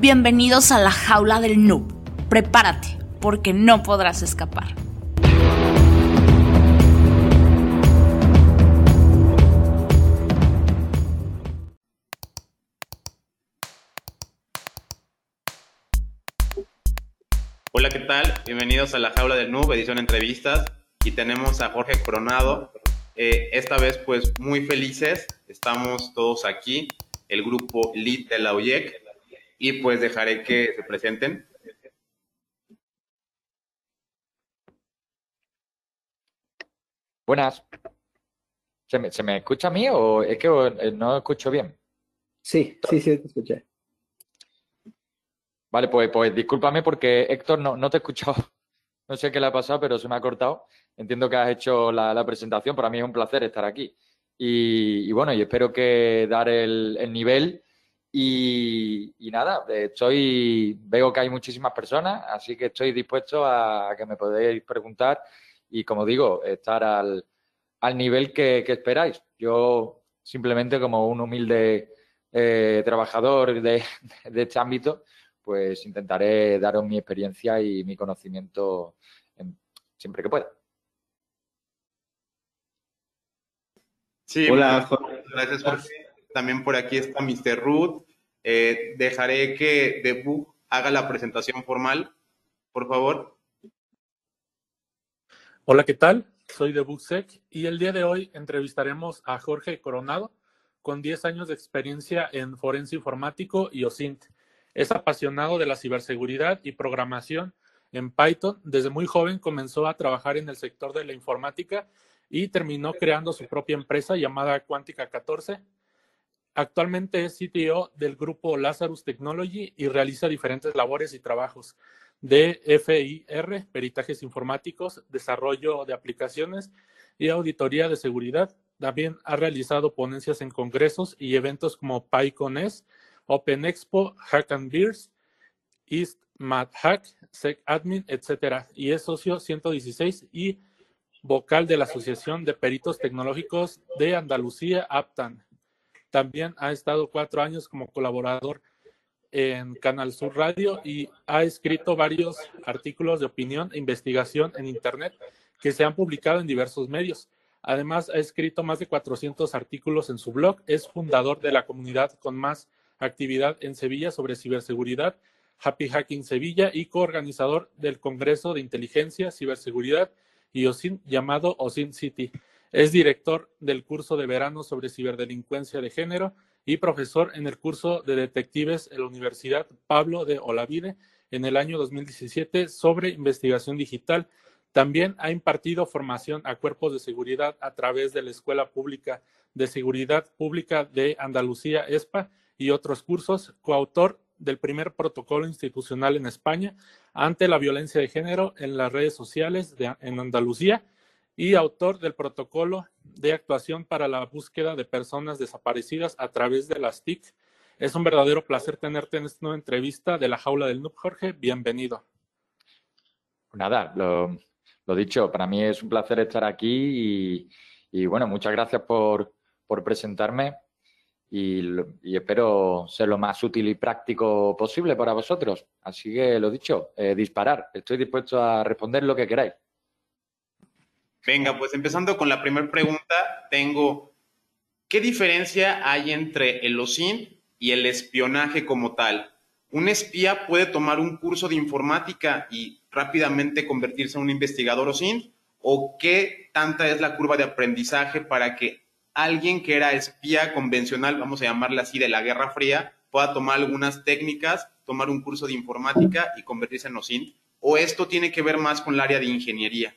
Bienvenidos a la jaula del noob. Prepárate, porque no podrás escapar. Hola, ¿qué tal? Bienvenidos a la jaula del noob, edición entrevistas. Y tenemos a Jorge Coronado. Eh, esta vez, pues, muy felices. Estamos todos aquí, el grupo LID de la UYEC y pues dejaré que se presenten. Buenas. ¿Se me, ¿Se me, escucha a mí o es que eh, no escucho bien? Sí, sí, sí, te escuché. Vale, pues, pues discúlpame porque Héctor no, no te he escuchado. No sé qué le ha pasado, pero se me ha cortado. Entiendo que has hecho la, la presentación. Para mí es un placer estar aquí. Y, y bueno, y espero que dar el, el nivel y, nada, estoy, veo que hay muchísimas personas, así que estoy dispuesto a, que me podéis preguntar y, como digo, estar al, nivel que, esperáis. Yo, simplemente como un humilde eh, trabajador de, este ámbito, pues intentaré daros mi experiencia y mi conocimiento siempre que pueda. Sí, Hola, Gracias, Jorge. También por aquí está Mr. Ruth. Eh, dejaré que Debug haga la presentación formal, por favor. Hola, ¿qué tal? Soy Sec y el día de hoy entrevistaremos a Jorge Coronado, con 10 años de experiencia en forense informático y OSINT. Es apasionado de la ciberseguridad y programación en Python. Desde muy joven comenzó a trabajar en el sector de la informática y terminó creando su propia empresa llamada Cuántica 14 Actualmente es CTO del grupo Lazarus Technology y realiza diferentes labores y trabajos de FIR, peritajes informáticos, desarrollo de aplicaciones y auditoría de seguridad. También ha realizado ponencias en congresos y eventos como PyConES, Open Expo, Hack and Beers, East Mad Hack, SecAdmin, etc. Y es socio 116 y vocal de la Asociación de Peritos Tecnológicos de Andalucía, APTAN. También ha estado cuatro años como colaborador en Canal Sur Radio y ha escrito varios artículos de opinión e investigación en Internet que se han publicado en diversos medios. Además, ha escrito más de 400 artículos en su blog. Es fundador de la comunidad con más actividad en Sevilla sobre ciberseguridad, Happy Hacking Sevilla, y coorganizador del Congreso de Inteligencia, Ciberseguridad y OSIN llamado OSIN City. Es director del curso de verano sobre ciberdelincuencia de género y profesor en el curso de detectives en la Universidad Pablo de Olavide en el año 2017 sobre investigación digital. También ha impartido formación a cuerpos de seguridad a través de la Escuela Pública de Seguridad Pública de Andalucía, ESPA, y otros cursos, coautor del primer protocolo institucional en España ante la violencia de género en las redes sociales en Andalucía y autor del protocolo de actuación para la búsqueda de personas desaparecidas a través de las TIC. Es un verdadero placer tenerte en esta nueva entrevista de la jaula del Noob, Jorge. Bienvenido. Nada, lo, dicho, para mí es un placer estar aquí y, bueno, muchas gracias por, presentarme y, espero ser lo más útil y práctico posible para vosotros. Así que lo dicho, eh, disparar. Estoy dispuesto a responder lo que queráis. Venga, pues empezando con la primera pregunta, tengo, ¿qué diferencia hay entre el OSIN y el espionaje como tal? ¿Un espía puede tomar un curso de informática y rápidamente convertirse en un investigador OSIN? ¿O qué tanta es la curva de aprendizaje para que alguien que era espía convencional, vamos a llamarla así, de la Guerra Fría, pueda tomar algunas técnicas, tomar un curso de informática y convertirse en OSIN? ¿O esto tiene que ver más con el área de ingeniería?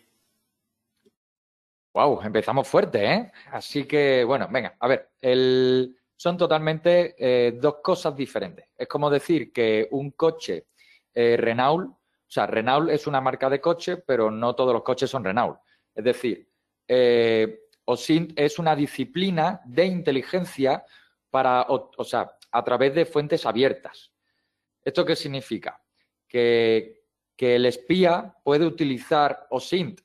Wow, empezamos fuerte, ¿eh? Así que, bueno, venga, a ver, son totalmente eh, dos cosas diferentes. Es como decir que un coche eh, Renault, o sea, Renault es una marca de coche, pero no todos los coches son Renault. Es decir, eh, OSINT es una disciplina de inteligencia para, o, o, sea, a través de fuentes abiertas. ¿Esto qué significa? Que, que el espía puede utilizar OSINT,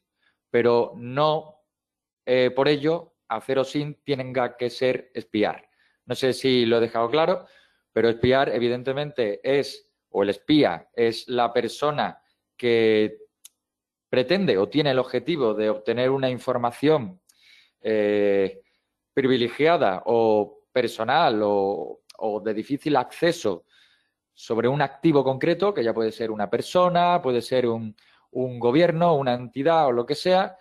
pero no eh, por ello, hacer sin tienen que ser espiar. No sé si lo he dejado claro, Pero espiar, evidentemente, es, o el espía es la persona que pretende o tiene el objetivo de obtener una información eh, privilegiada o personal o, de difícil acceso sobre un activo concreto, que ya puede ser una persona, puede ser un, gobierno, una entidad o lo que sea,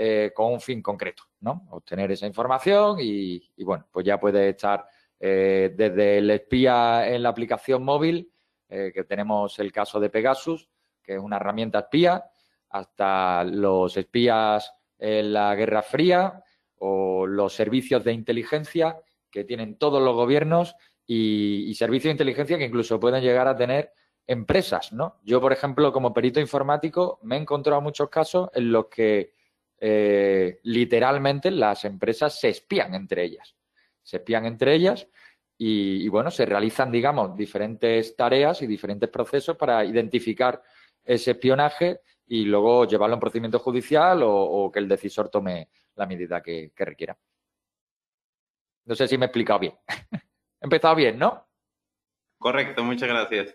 eh, con un fin concreto, ¿no? Obtener esa información y, bueno, pues ya puede estar eh, desde el espía en la aplicación móvil, que tenemos el caso de Pegasus, que es una herramienta espía, hasta los espías en la Guerra Fría o los servicios de inteligencia que tienen todos los gobiernos y, servicios de inteligencia que incluso pueden llegar a tener empresas, ¿no? Yo, por ejemplo, como perito informático, me he encontrado muchos casos en los que eh, literalmente las empresas se espían entre ellas. Se espían entre ellas y, y, bueno, se realizan, digamos, diferentes tareas y diferentes procesos para identificar ese espionaje y luego llevarlo a un procedimiento judicial o, que el decisor tome la medida que, requiera. No sé si me he explicado bien. he empezado bien, ¿no? Correcto, muchas gracias.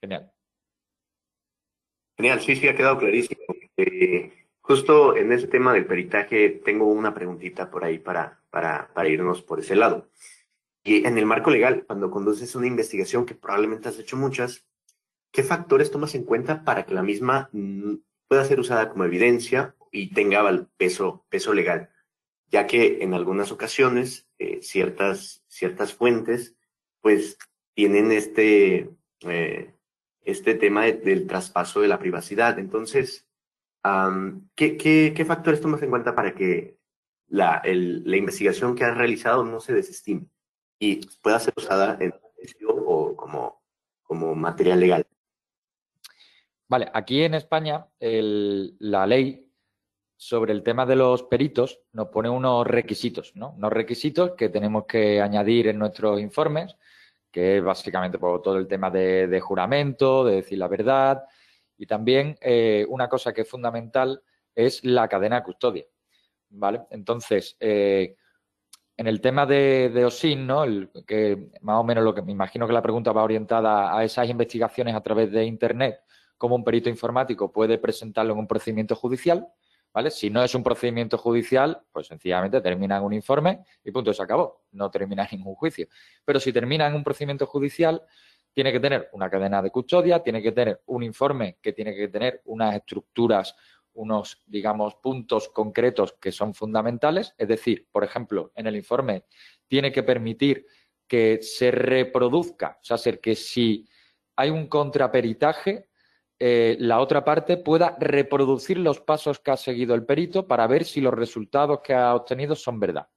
Genial. Genial, sí, sí, ha quedado clarísimo. Eh, justo en ese tema del peritaje tengo una preguntita por ahí para, para, irnos por ese lado. Y en el marco legal, cuando conduces una investigación, que probablemente has hecho muchas, ¿qué factores tomas en cuenta para que la misma mm, pueda ser usada como evidencia y tenga el peso, peso legal? Ya que en algunas ocasiones eh, ciertas, ciertas fuentes pues tienen este, eh, este tema del traspaso de la privacidad. Entonces, ¿qué, factores tomas en cuenta para que la, investigación que has realizado no se desestime y pueda ser usada en o como, material legal? Vale, aquí en España la ley sobre el tema de los peritos nos pone unos requisitos, ¿no? Unos requisitos que tenemos que añadir en nuestros informes, que es básicamente por todo el tema de, juramento, de decir la verdad, y también eh, una cosa que es fundamental es la cadena de custodia, ¿vale? Entonces, eh, en el tema de, OSIN, ¿no? que más o menos lo que me imagino que la pregunta va orientada a esas investigaciones a través de Internet, cómo un perito informático puede presentarlo en un procedimiento judicial, ¿vale? Si no es un procedimiento judicial, pues sencillamente termina en un informe y punto, se acabó. No termina en ningún juicio. Pero si termina en un procedimiento judicial, tiene que tener una cadena de custodia, tiene que tener un informe que tiene que tener unas estructuras, unos, digamos, puntos concretos que son fundamentales. Es decir, por ejemplo, en el informe tiene que permitir que se reproduzca, o sea, ser que si hay un contraperitaje, eh, la otra parte pueda reproducir los pasos que ha seguido el perito para ver si los resultados que ha obtenido son verdad.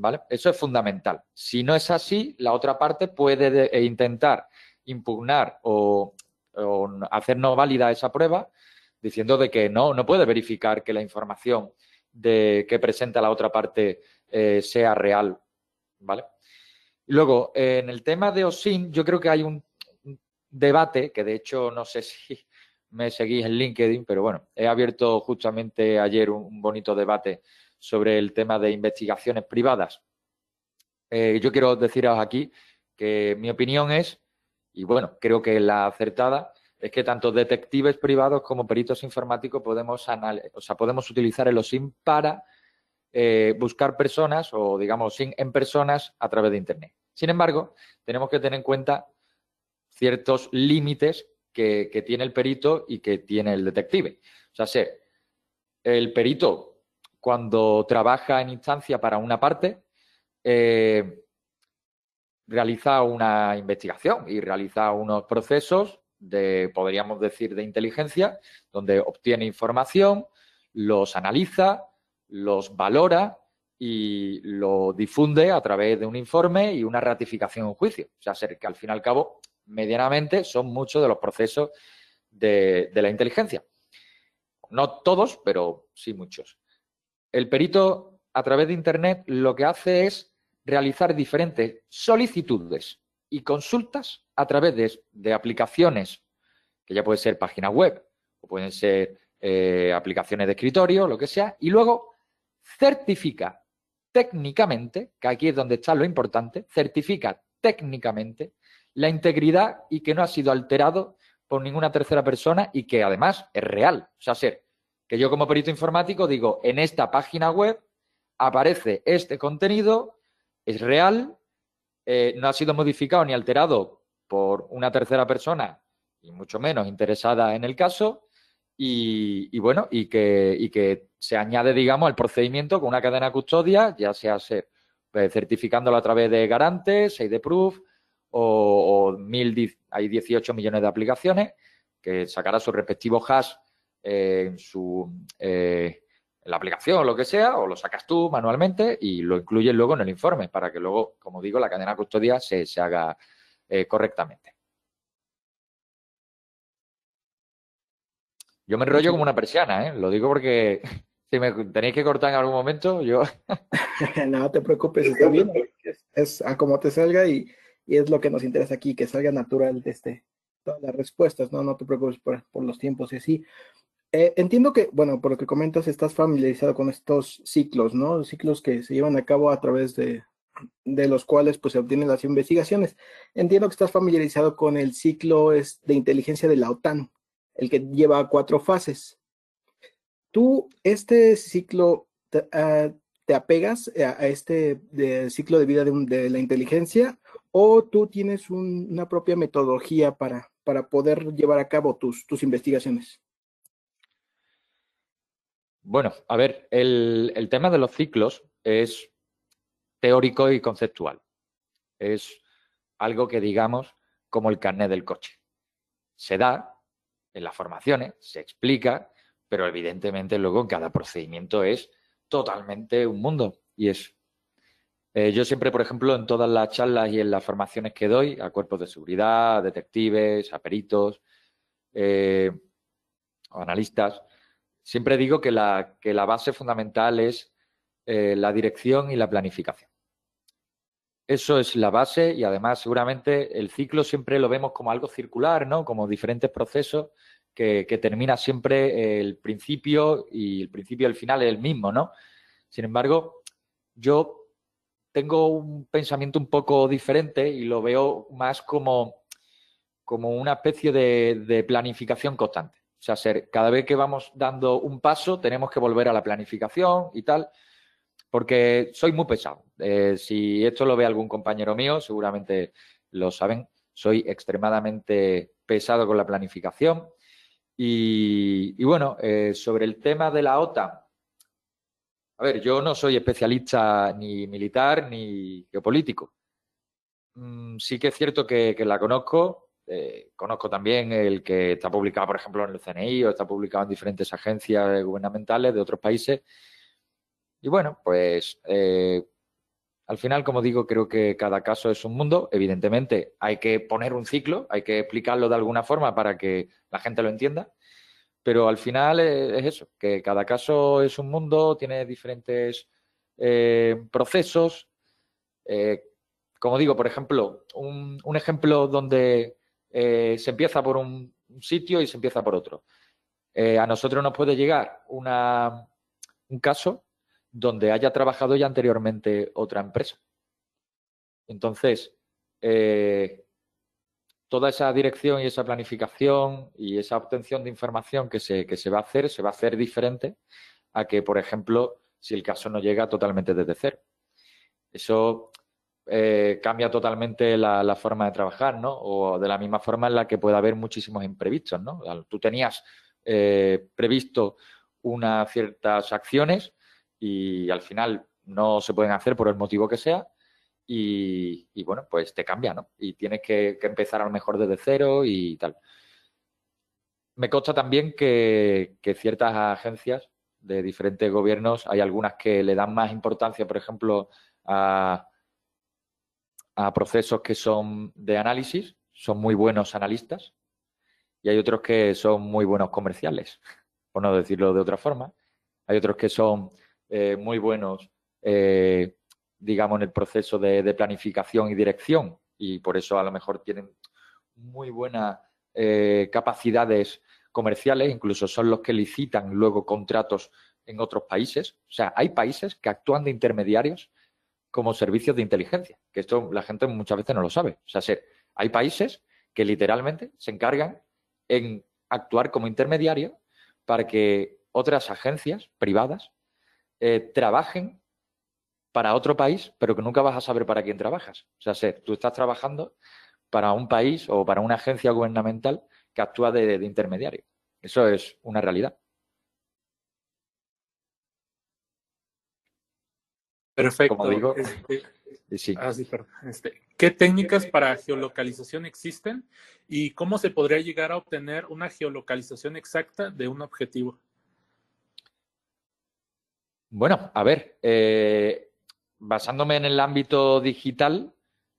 ¿Vale? Eso es fundamental. Si no es así, la otra parte puede e intentar impugnar o, hacer no válida esa prueba diciendo de que no, no puede verificar que la información que presenta la otra parte eh, sea real. ¿Vale? Luego, en el tema de OSIN, yo creo que hay un debate, que de hecho no sé si me seguís en LinkedIn, pero bueno, he abierto justamente ayer un, bonito debate sobre el tema de investigaciones privadas. Eh, yo quiero deciros aquí que mi opinión es, y bueno, creo que la acertada, es que tanto detectives privados como peritos informáticos podemos, o sea, podemos utilizar el OSIM para eh, buscar personas o, digamos, en personas a través de Internet. Sin embargo, tenemos que tener en cuenta ciertos límites que, tiene el perito y que tiene el detective. O sea, sé, el perito, cuando trabaja en instancia para una parte, eh, realiza una investigación y realiza unos procesos de, podríamos decir, de inteligencia, donde obtiene información, los analiza, los valora y lo difunde a través de un informe y una ratificación en juicio. O sea, ser que al fin y al cabo medianamente son muchos de los procesos de, la inteligencia. No todos, pero sí muchos. El perito, a través de Internet, lo que hace es realizar diferentes solicitudes y consultas a través de, aplicaciones, que ya puede ser página web o pueden ser eh, aplicaciones de escritorio, lo que sea, y luego certifica técnicamente, que aquí es donde está lo importante, certifica técnicamente la integridad y que no ha sido alterado por ninguna tercera persona y que además es real. O sea, ser que yo como perito informático digo, en esta página web aparece este contenido, es real, eh, no ha sido modificado ni alterado por una tercera persona y mucho menos interesada en el caso, y, bueno, y que, y que, se añade, digamos, al procedimiento con una cadena custodia, ya sea ser, pues, certificándolo a través de garantes, de Proof o, mil, hay 18 millones de aplicaciones que sacará su respectivo hash eh, en su eh, la aplicación o lo que sea, o lo sacas tú manualmente y lo incluyes luego en el informe para que luego, como digo, la cadena custodia se, se haga eh, correctamente. Yo me enrollo como una persiana, ¿eh? Lo digo porque si me tenéis que cortar en algún momento, yo... no te preocupes, está bien. Es, a como te salga y, es lo que nos interesa aquí, que salga natural de este, todas las respuestas, ¿no? No te preocupes por, los tiempos y así. Eh, entiendo que, bueno, por lo que comentas, estás familiarizado con estos ciclos, ¿no? Ciclos que se llevan a cabo a través de, de los cuales pues, se obtienen las investigaciones. Entiendo que estás familiarizado con el ciclo de inteligencia de la OTAN, el que lleva cuatro fases. ¿Tú este ciclo te, ah, apegas a, este ciclo de vida de, la inteligencia o tú tienes una propia metodología para, para poder llevar a cabo tus, tus investigaciones? Bueno, a ver, el, tema de los ciclos es teórico y conceptual. Es algo que digamos como el carnet del coche. Se da en las formaciones, se explica, pero evidentemente luego cada procedimiento es totalmente un mundo. Y es. Eh, yo siempre, por ejemplo, en todas las charlas y en las formaciones que doy a cuerpos de seguridad, a detectives, a peritos, eh, o analistas, siempre digo que la, que la base fundamental es eh, la dirección y la planificación. Eso es la base y además seguramente el ciclo siempre lo vemos como algo circular, ¿no? Como diferentes procesos que, termina siempre el principio y el principio y el final es el mismo, ¿no? Sin embargo, yo tengo un pensamiento un poco diferente y lo veo más como, como una especie de, planificación constante. O sea, ser, cada vez que vamos dando un paso tenemos que volver a la planificación y tal, porque soy muy pesado. Eh, si esto lo ve algún compañero mío, seguramente lo saben, soy extremadamente pesado con la planificación. Y, bueno, eh, sobre el tema de la OTAN, a ver, yo no soy especialista ni militar ni geopolítico. Mm, sí que es cierto que, la conozco. Eh, conozco también el que está publicado, por ejemplo, en el CNI o está publicado en diferentes agencias gubernamentales de otros países. Y bueno, pues eh, al final, como digo, creo que cada caso es un mundo. Evidentemente, hay que poner un ciclo, hay que explicarlo de alguna forma para que la gente lo entienda. Pero al final es, eso, que cada caso es un mundo, tiene diferentes eh, procesos. Eh, como digo, por ejemplo, un, ejemplo donde eh, se empieza por un sitio y se empieza por otro. a nosotros nos puede llegar un caso donde haya trabajado ya anteriormente otra empresa. Entonces, toda esa dirección y esa planificación y esa obtención de información que se, que se va a hacer, se va a hacer diferente a que, por ejemplo, si el caso no llega totalmente desde cero. Eso eh, cambia totalmente la, forma de trabajar, ¿no? O de la misma forma en la que puede haber muchísimos imprevistos, ¿no? Tú tenías eh, previsto unas ciertas acciones y al final no se pueden hacer por el motivo que sea y, bueno, pues te cambia, ¿no? Y tienes que, empezar a lo mejor desde cero y tal. Me consta también que, ciertas agencias de diferentes gobiernos, hay algunas que le dan más importancia, por ejemplo, a, a procesos que son de análisis, son muy buenos analistas, y hay otros que son muy buenos comerciales, por no decirlo de otra forma. Hay otros que son eh, muy buenos eh, digamos, en el proceso de, planificación y dirección y por eso a lo mejor tienen muy buenas eh, capacidades comerciales, incluso son los que licitan luego contratos en otros países. O sea, hay países que actúan de intermediarios como servicios de inteligencia, que esto la gente muchas veces no lo sabe. O sea, hay países que literalmente se encargan en actuar como intermediario para que otras agencias privadas eh, trabajen para otro país, pero que nunca vas a saber para quién trabajas. O sea, tú estás trabajando para un país o para una agencia gubernamental que actúa de intermediario. Eso es una realidad. Perfecto. Como digo, este, ah, este, ¿Qué técnicas para geolocalización existen y cómo se podría llegar a obtener una geolocalización exacta de un objetivo? Bueno, a ver, eh, basándome en el ámbito digital,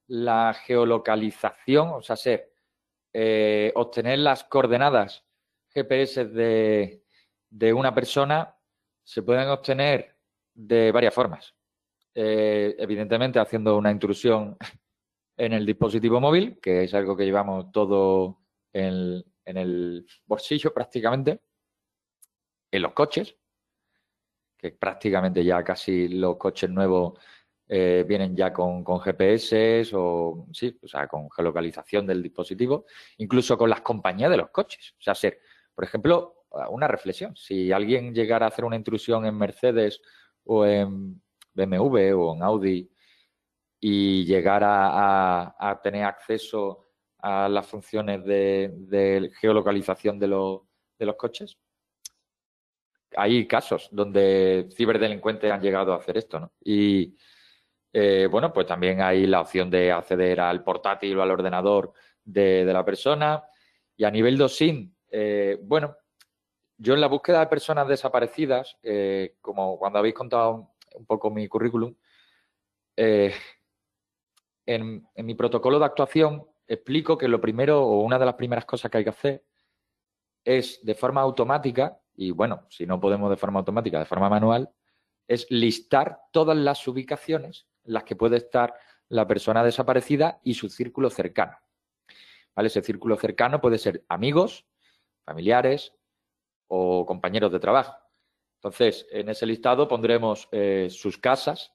la geolocalización, o sea, ser eh, obtener las coordenadas GPS de, de una persona se pueden obtener de varias formas. Eh, evidentemente haciendo una intrusión en el dispositivo móvil, que es algo que llevamos todo en, el bolsillo prácticamente, en los coches, que prácticamente ya casi los coches nuevos eh, vienen ya con, con, GPS o sí, o sea, con geolocalización del dispositivo, incluso con las compañías de los coches. O sea, ser, por ejemplo, una reflexión. Si alguien llegara a hacer una intrusión en Mercedes o en BMW o en Audi y llegar a, tener acceso a las funciones de, geolocalización de, de los coches. Hay casos donde ciberdelincuentes han llegado a hacer esto, ¿no? Y eh, bueno, pues también hay la opción de acceder al portátil o al ordenador de, la persona. Y a nivel DOSIN, eh, bueno, yo en la búsqueda de personas desaparecidas, eh, como cuando habéis contado un poco mi currículum, eh, en, mi protocolo de actuación explico que lo primero o una de las primeras cosas que hay que hacer es de forma automática, y bueno, si no podemos de forma automática, de forma manual, es listar todas las ubicaciones en las que puede estar la persona desaparecida y su círculo cercano. ¿Vale? Ese círculo cercano puede ser amigos, familiares o compañeros de trabajo. Entonces, en ese listado pondremos eh, sus casas,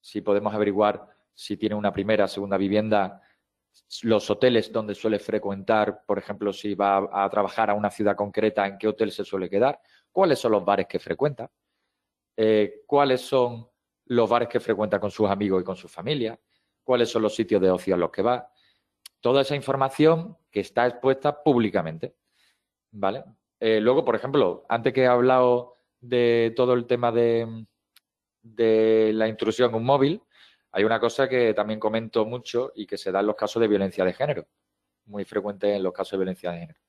si podemos averiguar si tiene una primera, segunda vivienda, los hoteles donde suele frecuentar, por ejemplo, si va a trabajar a una ciudad concreta, en qué hotel se suele quedar, cuáles son los bares que frecuenta, eh, cuáles son los bares que frecuenta con sus amigos y con su familia, cuáles son los sitios de ocio a los que va. Toda esa información que está expuesta públicamente. ¿Vale? Eh, luego, por ejemplo, antes que he hablado de todo el tema de, de la intrusión en un móvil, hay una cosa que también comento mucho y que se da en los casos de violencia de género, muy frecuente en los casos de violencia de género,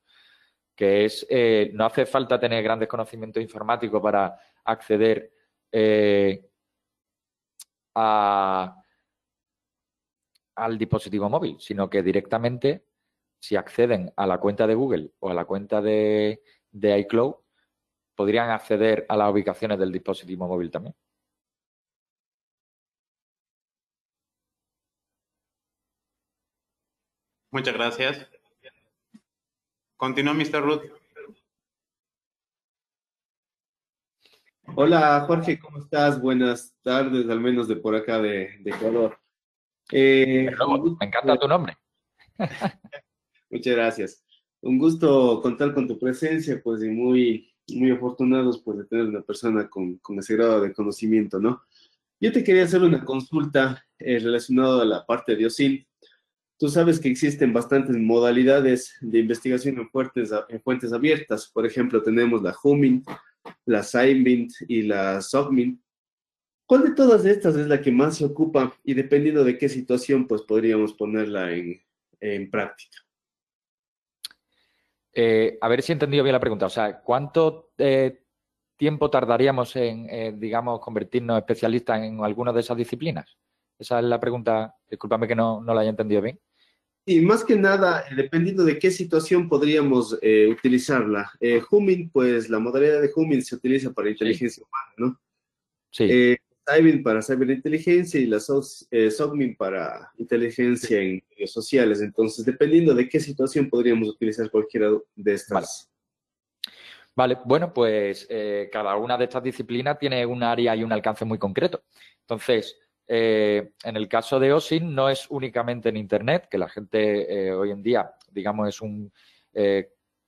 que es, eh, no hace falta tener grandes conocimientos informáticos para acceder eh, a, al dispositivo móvil, sino que directamente, si acceden a la cuenta de Google o a la cuenta de, de iCloud, podrían acceder a las ubicaciones del dispositivo móvil también. Muchas gracias. Continúa, Mr. Ruth. Hola, Jorge, ¿cómo estás? Buenas tardes, al menos de por acá de, Ecuador. Eh, me encanta tu nombre. Muchas gracias. Un gusto contar con tu presencia, pues, y muy muy afortunados pues, de tener una persona con, con, ese grado de conocimiento, ¿no? Yo te quería hacer una consulta eh, relacionada a la parte de OSINT. Tú sabes que existen bastantes modalidades de investigación en fuentes, en fuentes abiertas. Por ejemplo, tenemos la Humint, la SciMint y la SOCMINT. ¿Cuál de todas estas es la que más se ocupa y dependiendo de qué situación, pues podríamos ponerla en, en práctica? Eh, a ver si he entendido bien la pregunta. O sea, ¿cuánto eh, tiempo tardaríamos en, eh, digamos, convertirnos especialistas en alguna de esas disciplinas? Esa es la pregunta. Discúlpame que no, la haya entendido bien. Y más que nada, dependiendo de qué situación podríamos utilizarla. Humming, pues la modalidad de Humming se utiliza para inteligencia humana, ¿no? Sí. Cybin para ciberinteligencia y la eh, SOCMIN para inteligencia en medios sociales. Entonces, dependiendo de qué situación podríamos utilizar cualquiera de estas. Vale, bueno, pues eh, cada una de estas disciplinas tiene un área y un alcance muy concreto. Entonces, eh, en el caso de OSIN no es únicamente en Internet, que la gente hoy en día, digamos, es un,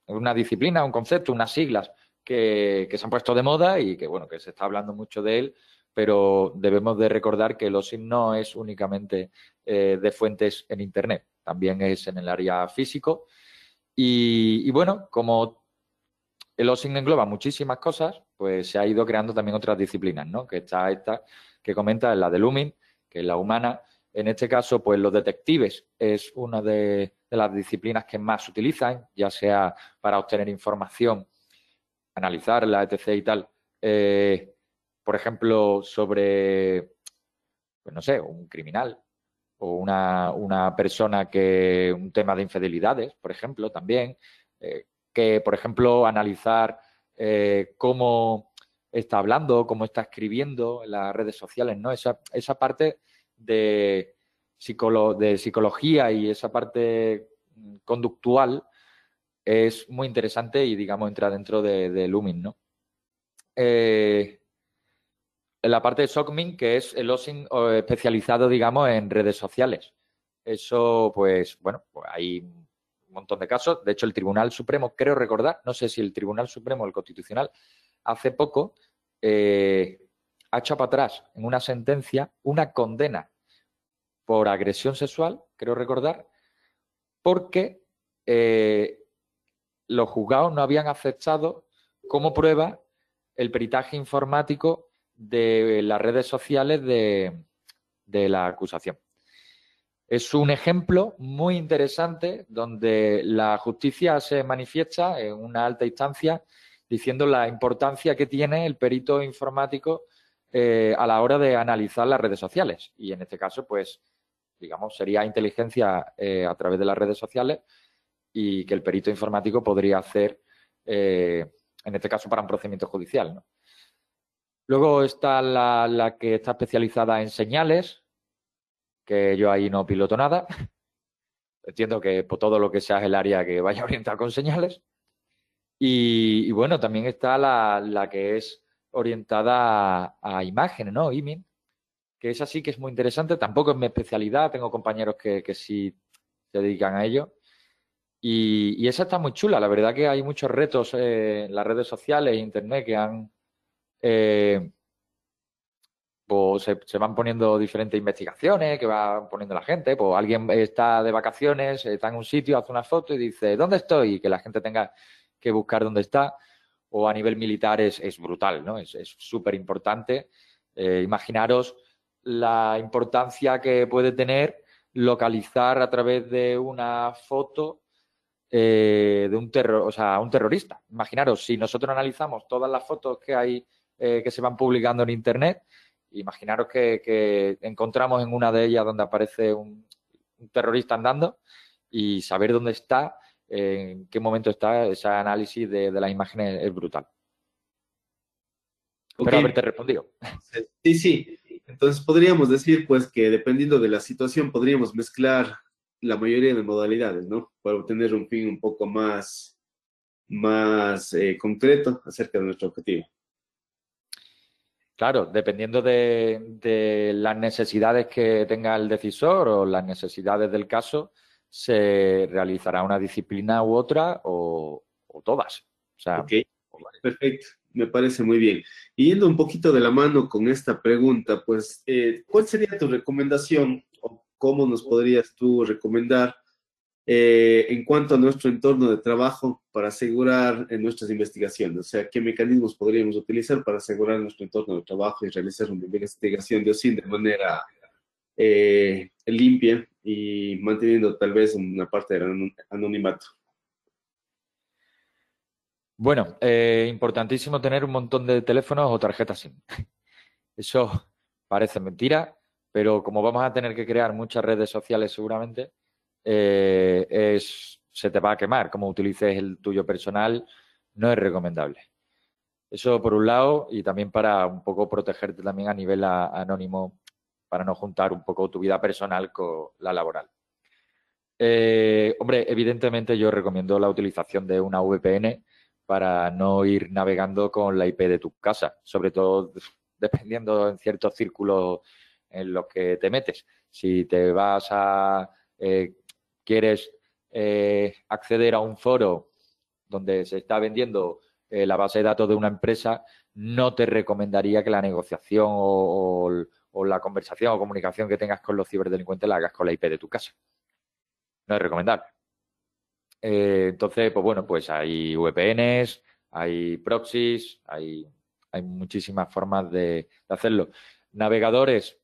una disciplina, un concepto, unas siglas que, que, se han puesto de moda y que, bueno, que se está hablando mucho de él, pero debemos de recordar que el OSIN no es únicamente de fuentes en Internet, también es en el área físico. Y, bueno, como el OSIN engloba muchísimas cosas, pues se ha ido creando también otras disciplinas, ¿no? Que está esta que comenta, la de Lumin, que es la humana. En este caso, pues los detectives es una de, las disciplinas que más se utilizan, ya sea para obtener información, analizarla, etc. y tal. Eh, por ejemplo, sobre, pues no sé, un criminal o una, una, persona que, un tema de infidelidades, por ejemplo, también. Eh, que, por ejemplo, analizar eh, cómo está hablando, cómo está escribiendo en las redes sociales, ¿no? Esa, esa parte de, de psicología y esa parte conductual es muy interesante y, digamos, entra dentro de, de Lumin, ¿no? Eh, la parte de SOCMIN, que es el OSIN especializado, digamos, en redes sociales. Eso, pues, bueno, pues hay un montón de casos. De hecho, el Tribunal Supremo, creo recordar, no sé si el Tribunal Supremo o el Constitucional, hace poco eh, ha echado para atrás en una sentencia una condena por agresión sexual, creo recordar, porque eh, los juzgados no habían aceptado como prueba el peritaje informático de las redes sociales de la acusación. Es un ejemplo muy interesante donde la justicia se manifiesta en una alta instancia diciendo la importancia que tiene el perito informático eh, a la hora de analizar las redes sociales. Y en este caso, pues, digamos, sería inteligencia eh, a través de las redes sociales y que el perito informático podría hacer, eh, en este caso, para un procedimiento judicial. Luego está la que está especializada en señales, que yo ahí no piloto nada. Entiendo que por todo lo que sea el área que vaya a orientar con señales. Y, bueno, también está la, que es orientada a, imágenes, ¿no? IMIN, que es así que es muy interesante. Tampoco es mi especialidad, tengo compañeros que, sí se dedican a ello. Y, esa está muy chula. La verdad que hay muchos retos en las redes sociales e internet que han eh, pues se, van poniendo diferentes investigaciones que va poniendo la gente. Pues alguien está de vacaciones, está en un sitio, hace una foto y dice, ¿dónde estoy? Y que la gente tenga que buscar dónde está. O a nivel militar es, brutal, ¿no? Es súper importante. Eh, imaginaros la importancia que puede tener localizar a través de una foto eh, de un terror, o sea, un terrorista. Imaginaros, si nosotros analizamos todas las fotos que hay eh, que se van publicando en internet, Imaginaros que, encontramos en una de ellas donde aparece un, terrorista andando y saber dónde está, en qué momento está, ese análisis de, las imágenes es brutal. Espero haberte respondido. Sí, sí. Entonces podríamos decir pues que dependiendo de la situación podríamos mezclar la mayoría de modalidades, ¿no? Para obtener un fin un poco más, más eh, concreto acerca de nuestro objetivo. Claro, dependiendo de, las necesidades que tenga el decisor o las necesidades del caso, se realizará una disciplina u otra o, todas. ok, perfecto, me parece muy bien. Y yendo un poquito de la mano con esta pregunta, pues, eh, ¿cuál sería tu recomendación o cómo nos podrías tú recomendar eh, en cuanto a nuestro entorno de trabajo para asegurar nuestras investigaciones, o sea, qué mecanismos podríamos utilizar para asegurar nuestro entorno de trabajo y realizar una investigación de OSIN de manera eh, limpia y manteniendo tal vez una parte del anonimato. Bueno, eh, importantísimo tener un montón de teléfonos o tarjetas SIM. Eso parece mentira, pero como vamos a tener que crear muchas redes sociales seguramente, eh, es, se te va a quemar. Como utilices el tuyo personal, no es recomendable. Eso por un lado y también para un poco protegerte también a nivel anónimo para no juntar un poco tu vida personal con la laboral. Eh, hombre, evidentemente yo recomiendo la utilización de una VPN para no ir navegando con la IP de tu casa, sobre todo dependiendo en ciertos círculos en los que te metes. Si te vas a, eh, quieres eh, acceder a un foro donde se está vendiendo eh, la base de datos de una empresa, no te recomendaría que la negociación o, la conversación o comunicación que tengas con los ciberdelincuentes la hagas con la IP de tu casa. No es recomendable. entonces, pues bueno, pues hay VPNs, hay proxies, hay, hay muchísimas formas de hacerlo. Navegadores,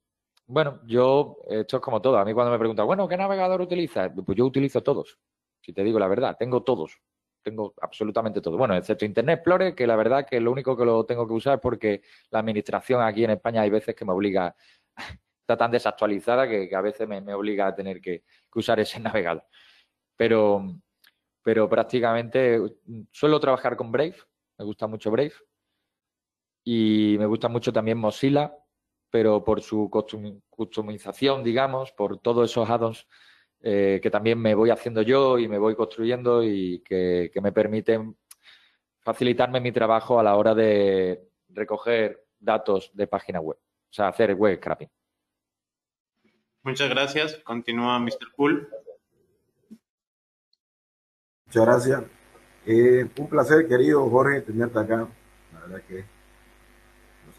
bueno, yo, esto es como todo. A mí cuando me preguntan, bueno, ¿qué navegador utilizas? Pues yo utilizo todos. Si te digo la verdad, tengo todos. Tengo absolutamente todo. Bueno, excepto Internet Explorer, que la verdad que lo único que lo tengo que usar es porque la administración aquí en España hay veces que me obliga, está tan desactualizada que, a veces me, obliga a tener que, usar ese navegador. Pero, pero prácticamente suelo trabajar con Brave, me gusta mucho Brave. Y me gusta mucho también Mozilla, pero por su customización, digamos, por todos esos addons eh, que también me voy haciendo yo y me voy construyendo y que, me permiten facilitarme mi trabajo a la hora de recoger datos de página web, o sea, hacer web scrapping. Muchas gracias. Continúa Mr. Pool. Muchas gracias. Eh, un placer, querido Jorge, tenerte acá. La verdad que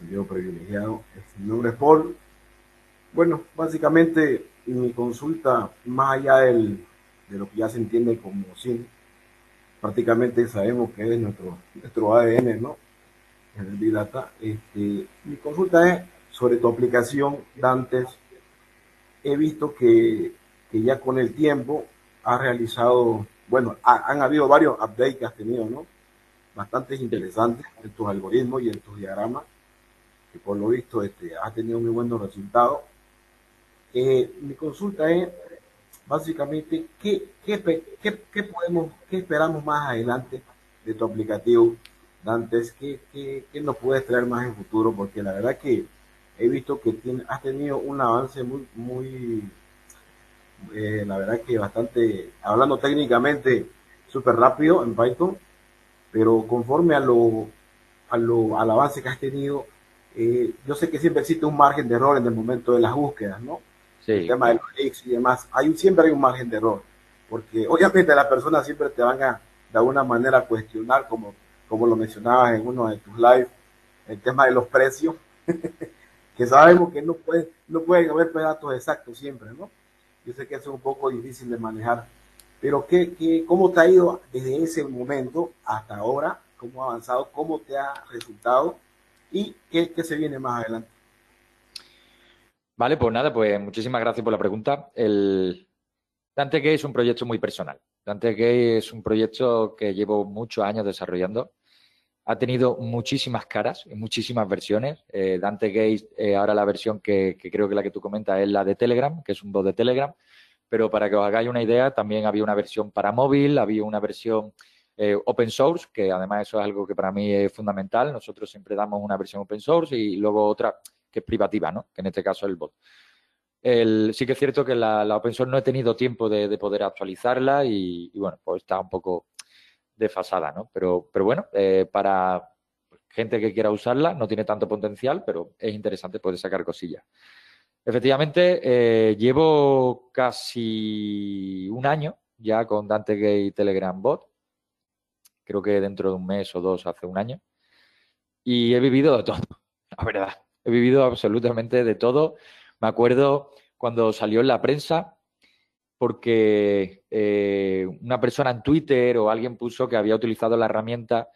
yo privilegiado. Mi nombre es Paul. Bueno, básicamente mi consulta, más allá del, de lo que ya se entiende como SIN, prácticamente sabemos que es nuestro, nuestro ADN, ¿no? En el Big Data. Este, mi consulta es sobre tu aplicación Dantes. He visto que, que ya con el tiempo has realizado, bueno, han habido varios updates que has tenido, ¿no? Bastante interesantes en tus algoritmos y en tus diagramas por lo visto este, ha tenido muy buenos resultados. Eh, mi consulta es básicamente ¿qué, qué, podemos, qué esperamos más adelante de tu aplicativo, Dantes, ¿qué, qué, nos puedes traer más en futuro, porque la verdad que he visto que tiene, has tenido un avance muy, muy, eh, la verdad que bastante, hablando técnicamente, súper rápido en Python, pero conforme a lo, a lo, al avance que has tenido, eh, yo sé que siempre existe un margen de error en el momento de las búsquedas, ¿no? Sí. El tema de los links y demás. Hay, siempre hay un margen de error, porque obviamente las personas siempre te van a de alguna manera cuestionar, como, como lo mencionabas en uno de tus lives, el tema de los precios, que sabemos que no, puede, no pueden haber datos exactos siempre, ¿no? Yo sé que eso es un poco difícil de manejar, pero ¿qué, qué, ¿cómo te ha ido desde ese momento hasta ahora? ¿Cómo ha avanzado? ¿Cómo te ha resultado? Y qué, se viene más adelante. Vale, pues nada, pues muchísimas gracias por la pregunta. El Dante Gay es un proyecto muy personal. Dante Gay es un proyecto que llevo muchos años desarrollando. Ha tenido muchísimas caras y muchísimas versiones. Eh, Dante Gay, eh, ahora la versión que, creo que la que tú comentas es la de Telegram, que es un bot de Telegram. Pero para que os hagáis una idea, también había una versión para móvil, había una versión eh, open source, que además eso es algo que para mí es fundamental. Nosotros siempre damos una versión open source y luego otra que es privativa, ¿no? que en este caso es el bot. sí que es cierto que la, open source no he tenido tiempo de, poder actualizarla y, bueno, pues está un poco desfasada, ¿no? Pero, pero bueno, eh, para gente que quiera usarla no tiene tanto potencial, pero es interesante poder sacar cosillas. Efectivamente, eh, llevo casi un año ya con Dante Gay Telegram Bot creo que dentro de un mes o dos, hace un año. Y he vivido de todo, la verdad. He vivido absolutamente de todo. Me acuerdo cuando salió en la prensa, porque eh, una persona en Twitter o alguien puso que había utilizado la herramienta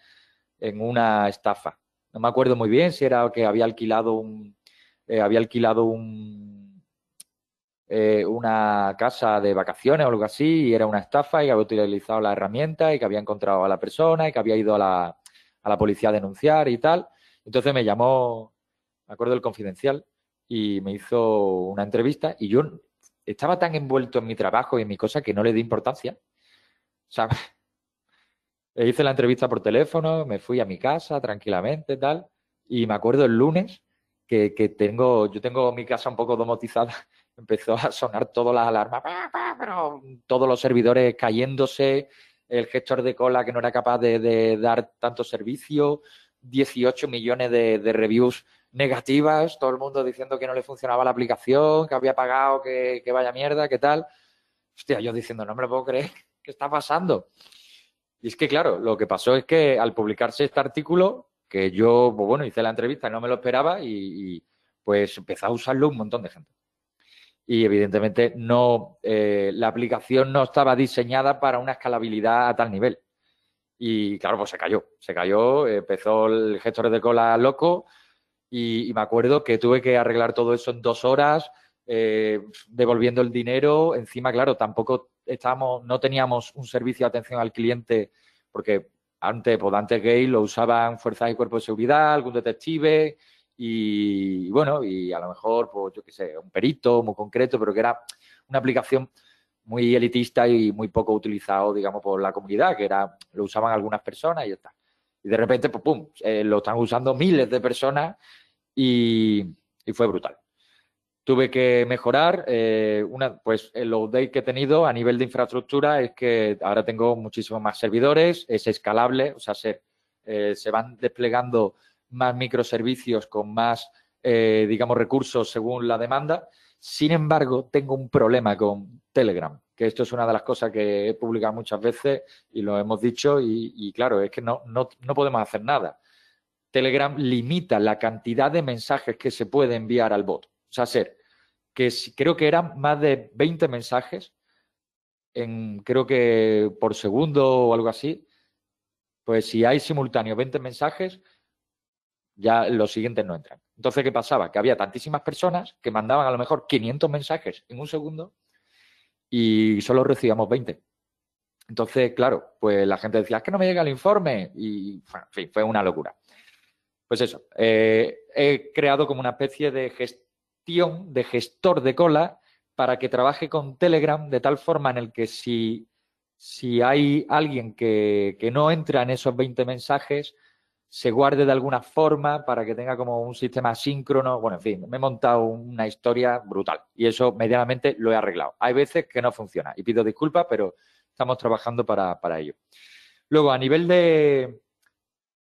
en una estafa. No me acuerdo muy bien si era que había alquilado un, eh, había alquilado un eh, una casa de vacaciones o algo así y era una estafa y había utilizado la herramienta y que había encontrado a la persona y que había ido a la, a la policía a denunciar y tal. Entonces me llamó, me acuerdo del confidencial, y me hizo una entrevista y yo estaba tan envuelto en mi trabajo y en mi cosa que no le di importancia. O sea, hice la entrevista por teléfono, me fui a mi casa tranquilamente tal, y me acuerdo el lunes que, que tengo, yo tengo mi casa un poco domotizada empezó a sonar todas las alarmas, pero todos los servidores cayéndose, el gestor de cola que no era capaz de, dar tanto servicio, 18 millones de, reviews negativas, todo el mundo diciendo que no le funcionaba la aplicación, que había pagado, que, vaya mierda, que tal. Hostia, yo diciendo, no me lo puedo creer, ¿qué está pasando? Y es que, claro, lo que pasó es que al publicarse este artículo, que yo, pues bueno, hice la entrevista, no me lo esperaba y, pues empezó a usarlo un montón de gente. Y evidentemente no, eh, la aplicación no estaba diseñada para una escalabilidad a tal nivel. Y claro, pues se cayó, se cayó, empezó el gestor de cola loco y, me acuerdo que tuve que arreglar todo eso en dos horas, eh, devolviendo el dinero. Encima, claro, tampoco estábamos, no teníamos un servicio de atención al cliente, porque antes, pues antes gay lo usaban fuerzas y cuerpos de seguridad, algún detective, y, bueno, y a lo mejor, pues yo qué sé, un perito muy concreto, pero que era una aplicación muy elitista y muy poco utilizado, digamos, por la comunidad, que era, lo usaban algunas personas y ya está. Y de repente, pues pum, eh, lo están usando miles de personas y fue brutal tuve que mejorar. Eh, una, pues el update que he tenido a nivel de infraestructura es que ahora tengo muchísimos más servidores, es escalable, o sea, se, eh, se van desplegando más microservicios con más, eh, digamos, recursos según la demanda. Sin embargo, tengo un problema con Telegram, que esto es una de las cosas que he publicado muchas veces y lo hemos dicho y, y claro, es que no, no, no podemos hacer nada. Telegram limita la cantidad de mensajes que se puede enviar al bot. O sea, ser que creo que eran más de 20 mensajes, en, creo que por segundo o algo así. Pues si hay simultáneo 20 mensajes, ya los siguientes no entran. Entonces, ¿qué pasaba? Que había tantísimas personas que mandaban a lo mejor 500 mensajes en un segundo y solo recibíamos 20. Entonces, claro, pues la gente decía, es que no me llega el informe y, en fin, fue una locura. Pues eso, eh, he creado como una especie de gestión de gestor de cola para que trabaje con Telegram de tal forma en el que si, si hay alguien que, que no entra en esos 20 mensajes, se guarde de alguna forma para que tenga como un sistema síncrono. Bueno, en fin, me he montado una historia brutal y eso medianamente lo he arreglado. Hay veces que no funciona y pido disculpas, pero estamos trabajando para, para ello. Luego, a nivel de,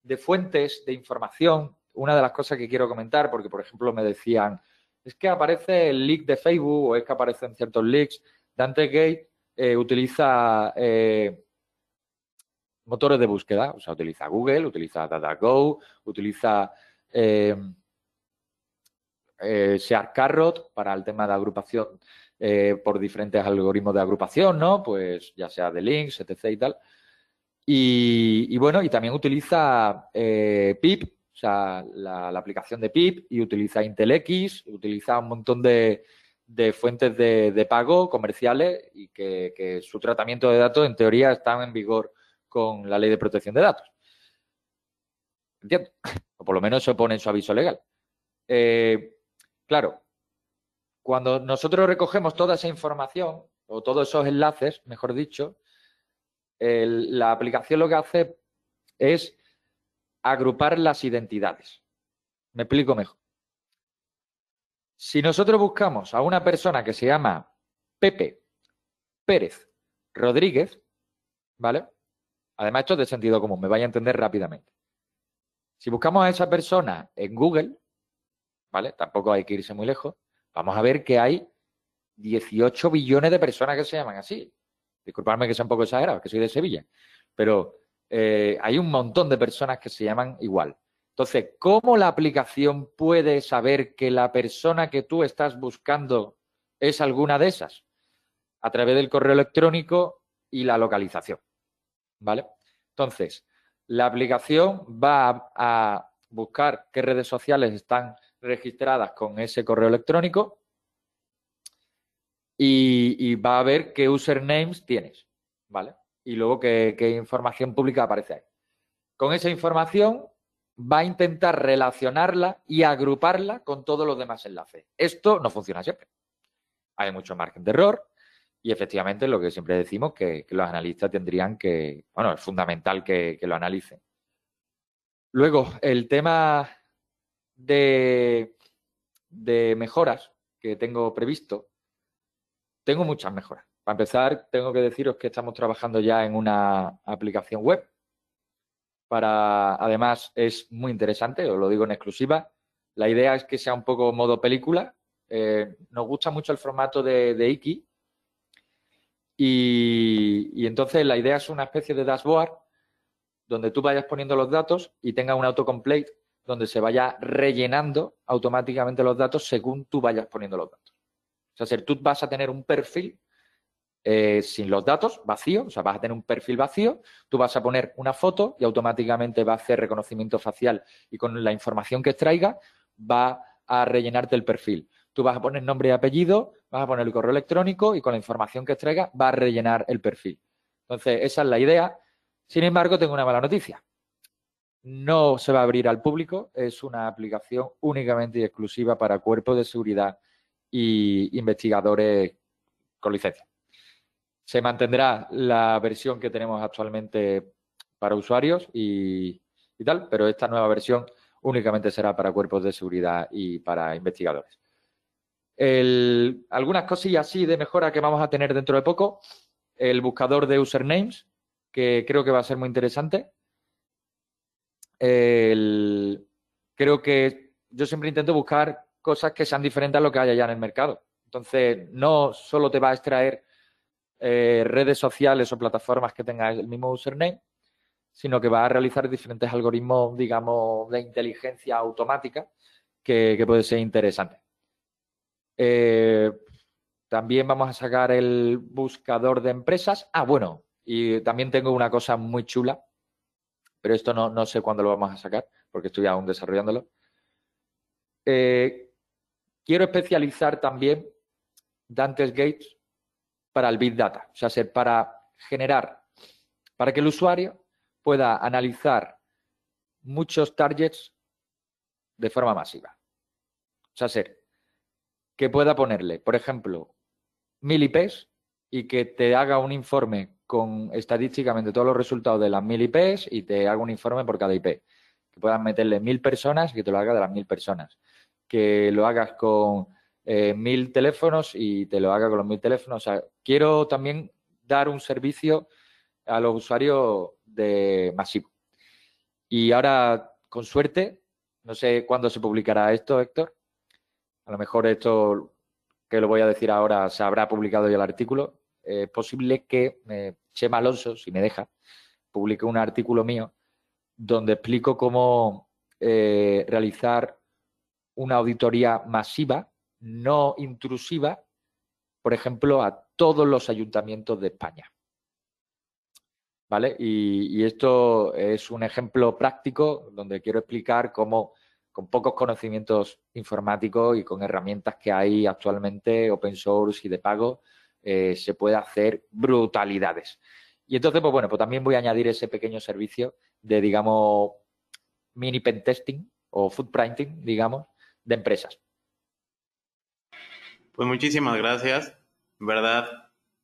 de fuentes de información, una de las cosas que quiero comentar, porque por ejemplo me decían, es que aparece el leak de Facebook o es que aparecen ciertos leaks, Dante Gate eh, utiliza eh, motores de búsqueda, o sea, utiliza Google, utiliza DataGo, utiliza eh, eh Carrot para el tema de agrupación por diferentes algoritmos de agrupación, ¿no? Pues ya sea de links, etc. y tal. Y, bueno, y también utiliza eh, PIP, o sea, la, aplicación de PIP, y utiliza IntelX, utiliza un montón de, fuentes de, pago comerciales y que, su tratamiento de datos, en teoría, está en vigor con la ley de protección de datos. Entiendo. O por lo menos se pone en su aviso legal. Eh, claro, cuando nosotros recogemos toda esa información, o todos esos enlaces, mejor dicho, la aplicación lo que hace es agrupar las identidades. Me explico mejor. Si nosotros buscamos a una persona que se llama Pepe Pérez Rodríguez, ¿vale? Además, esto es de sentido común, me vaya a entender rápidamente. Si buscamos a esa persona en Google, ¿vale? Tampoco hay que irse muy lejos, vamos a ver que hay 18 billones de personas que se llaman así. Disculpadme que sea un poco exagerado, que soy de Sevilla, pero eh, hay un montón de personas que se llaman igual. Entonces, ¿cómo la aplicación puede saber que la persona que tú estás buscando es alguna de esas? A través del correo electrónico y la localización. ¿Vale? Entonces, la aplicación va a buscar qué redes sociales están registradas con ese correo electrónico y, va a ver qué usernames tienes, ¿vale? Y luego qué, información pública aparece ahí. Con esa información va a intentar relacionarla y agruparla con todos los demás enlaces. Esto no funciona siempre. Hay mucho margen de error y efectivamente lo que siempre decimos que, que los analistas tendrían que, bueno, es fundamental que, lo analicen. Luego, el tema de, de mejoras que tengo previsto tengo muchas mejoras. Para empezar, tengo que deciros que estamos trabajando ya en una aplicación web. Para, además, es muy interesante, os lo digo en exclusiva. La idea es que sea un poco modo película. Eh, nos gusta mucho el formato de, de Iki. Y, entonces la idea es una especie de dashboard donde tú vayas poniendo los datos y tenga un autocomplete donde se vaya rellenando automáticamente los datos según tú vayas poniendo los datos. O sea, tú vas a tener un perfil eh, sin los datos, vacío, o sea, vas a tener un perfil vacío, tú vas a poner una foto y automáticamente va a hacer reconocimiento facial y con la información que extraiga va a rellenarte el perfil. Tú vas a poner nombre y apellido, vas a poner el correo electrónico y con la información que extraiga va a rellenar el perfil. Entonces, esa es la idea. Sin embargo, tengo una mala noticia. No se va a abrir al público, es una aplicación únicamente y exclusiva para cuerpos de seguridad y investigadores con licencia. Se mantendrá la versión que tenemos actualmente para usuarios y, tal, pero esta nueva versión únicamente será para cuerpos de seguridad y para investigadores. Algunas cosillas así de mejora que vamos a tener dentro de poco. El buscador de usernames, que creo que va a ser muy interesante. creo que yo siempre intento buscar cosas que sean diferentes a lo que haya ya en el mercado. Entonces, no solo te va a extraer eh, redes sociales o plataformas que tengan el mismo username, sino que va a realizar diferentes algoritmos, digamos, de inteligencia automática que, puede ser interesante. Eh, también vamos a sacar el buscador de empresas. Ah, bueno, y también tengo una cosa muy chula, pero esto no, no sé cuándo lo vamos a sacar, porque estoy aún desarrollándolo. Eh, Quiero especializar también Dante's Gates para el Big Data, o sea, para generar, para que el usuario pueda analizar muchos targets de forma masiva. O sea, ser que pueda ponerle, por ejemplo, mil IPs y que te haga un informe con estadísticamente todos los resultados de las mil IPs y te haga un informe por cada IP. Que puedas meterle mil personas y que te lo haga de las mil personas que lo hagas con eh, mil teléfonos y te lo haga con los mil teléfonos. O sea, quiero también dar un servicio a los usuarios de masivo. Y ahora, con suerte, no sé cuándo se publicará esto, Héctor. A lo mejor esto que lo voy a decir ahora se habrá publicado ya el artículo. Es posible que eh, Chema Alonso, si me deja, publique un artículo mío donde explico cómo eh, realizar una auditoría masiva, no intrusiva, por ejemplo, a todos los ayuntamientos de España. ¿Vale? Y, esto es un ejemplo práctico donde quiero explicar cómo con pocos conocimientos informáticos y con herramientas que hay actualmente, open source y de pago, eh, se puede hacer brutalidades. Y entonces, pues bueno, pues también voy a añadir ese pequeño servicio de, digamos, mini pen testing o footprinting, digamos, de empresas. Pues muchísimas gracias. verdad,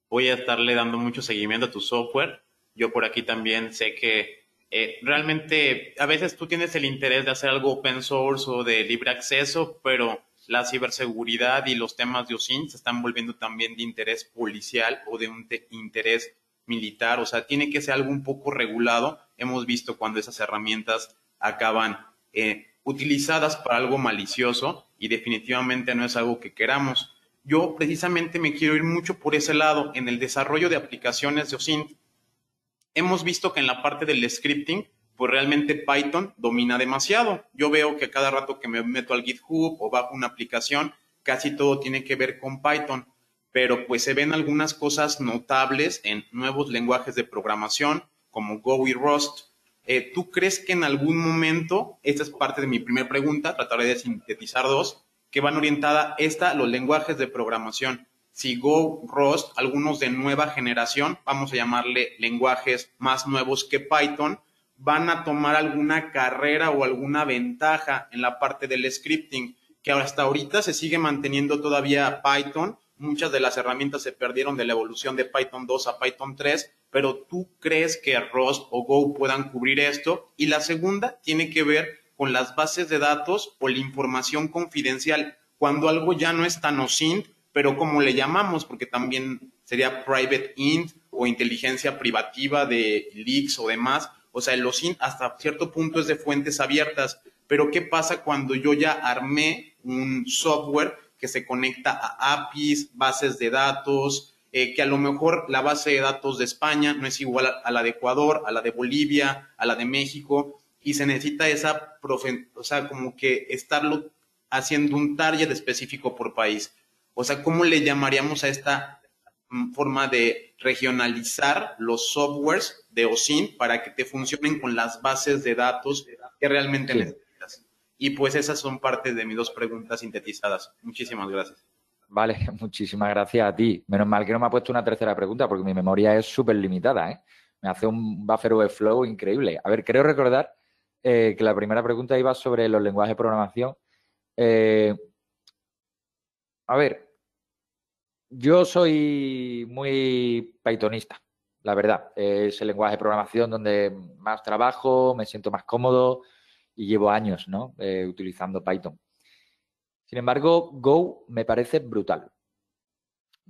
voy a estarle dando mucho seguimiento a tu software. Yo por aquí también sé que eh, realmente a veces tú tienes el interés de hacer algo open source o de libre acceso, pero la ciberseguridad y los temas de OSINT se están volviendo también de interés policial o de un interés militar. O sea, tiene que ser algo un poco regulado. Hemos visto cuando esas herramientas acaban eh, utilizadas para algo malicioso y definitivamente no es algo que queramos. Yo precisamente me quiero ir mucho por ese lado en el desarrollo de aplicaciones de OSINT. Hemos visto que en la parte del scripting, pues realmente Python domina demasiado. Yo veo que cada rato que me meto al GitHub o bajo una aplicación, casi todo tiene que ver con Python, pero pues se ven algunas cosas notables en nuevos lenguajes de programación como Go y Rust, eh, ¿Tú crees que en algún momento, esta es parte de mi primera pregunta, trataré de sintetizar dos, que van orientada esta, los lenguajes de programación? Si Go, Rust, algunos de nueva generación, vamos a llamarle lenguajes más nuevos que Python, van a tomar alguna carrera o alguna ventaja en la parte del scripting, que hasta ahorita se sigue manteniendo todavía Python, muchas de las herramientas se perdieron de la evolución de Python 2 a Python 3, pero tú crees que Rust o Go puedan cubrir esto. Y la segunda tiene que ver con las bases de datos o la información confidencial, cuando algo ya no es tan OSINT, pero como le llamamos, porque también sería private int o inteligencia privativa de leaks o demás. O sea, el OSINT hasta cierto punto es de fuentes abiertas, pero ¿qué pasa cuando yo ya armé un software que se conecta a APIs, bases de datos, eh, que a lo mejor la base de datos de España no es igual a, la de Ecuador, a la de Bolivia, a la de México, y se necesita esa, o sea, como que estarlo haciendo un target específico por país. O sea, ¿cómo le llamaríamos a esta mm, forma de regionalizar los softwares de OSIN para que te funcionen con las bases de datos que realmente necesitas? Y pues esas son parte de mis dos preguntas sintetizadas. Muchísimas gracias. Vale, muchísimas gracias a ti. Menos mal que no me ha puesto una tercera pregunta porque mi memoria es súper limitada. ¿eh? Me hace un buffer overflow increíble. A ver, creo recordar eh, que la primera pregunta iba sobre los lenguajes de programación. Eh, a ver, yo soy muy pythonista, la verdad. Es el lenguaje de programación donde más trabajo, me siento más cómodo y llevo años ¿no? Eh, utilizando Python. Sin embargo, Go me parece brutal.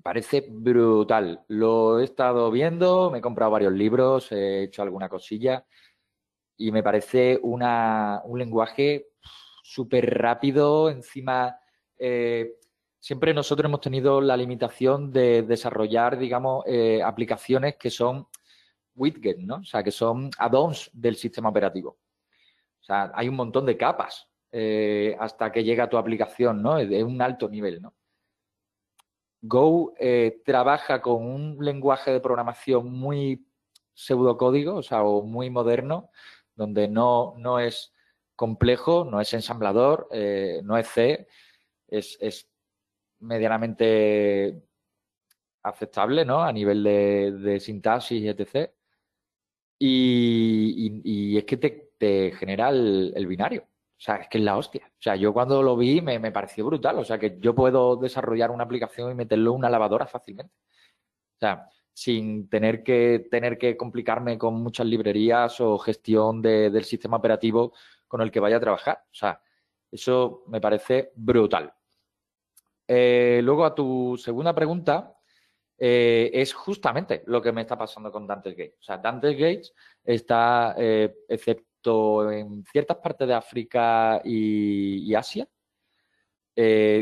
Parece brutal. Lo he estado viendo, me he comprado varios libros, he hecho alguna cosilla y me parece una, un lenguaje súper rápido, encima... Eh, siempre nosotros hemos tenido la limitación de desarrollar, digamos, eh, aplicaciones que son widgets, ¿no? O sea, que son add-ons del sistema operativo. O sea, hay un montón de capas eh, hasta que llega tu aplicación, ¿no? Es un alto nivel, ¿no? Go trabaja con un lenguaje de programación muy pseudocódigo, o sea, o muy moderno, donde no, no es complejo, no es ensamblador, eh, no es C, es, medianamente aceptable ¿no? a nivel de, sintaxis, etc. Y, y, es que te, genera el, binario. O sea, es que es la hostia. O sea, yo cuando lo vi me, me, pareció brutal. O sea, que yo puedo desarrollar una aplicación y meterlo en una lavadora fácilmente. O sea, sin tener que, tener que complicarme con muchas librerías o gestión del sistema operativo con el que vaya a trabajar. O sea, eso me parece brutal. Eh, luego a tu segunda pregunta, eh, es justamente lo que me está pasando con Dante's Gates. O sea, Dante's Gates está, eh, excepto en ciertas partes de África y, Asia,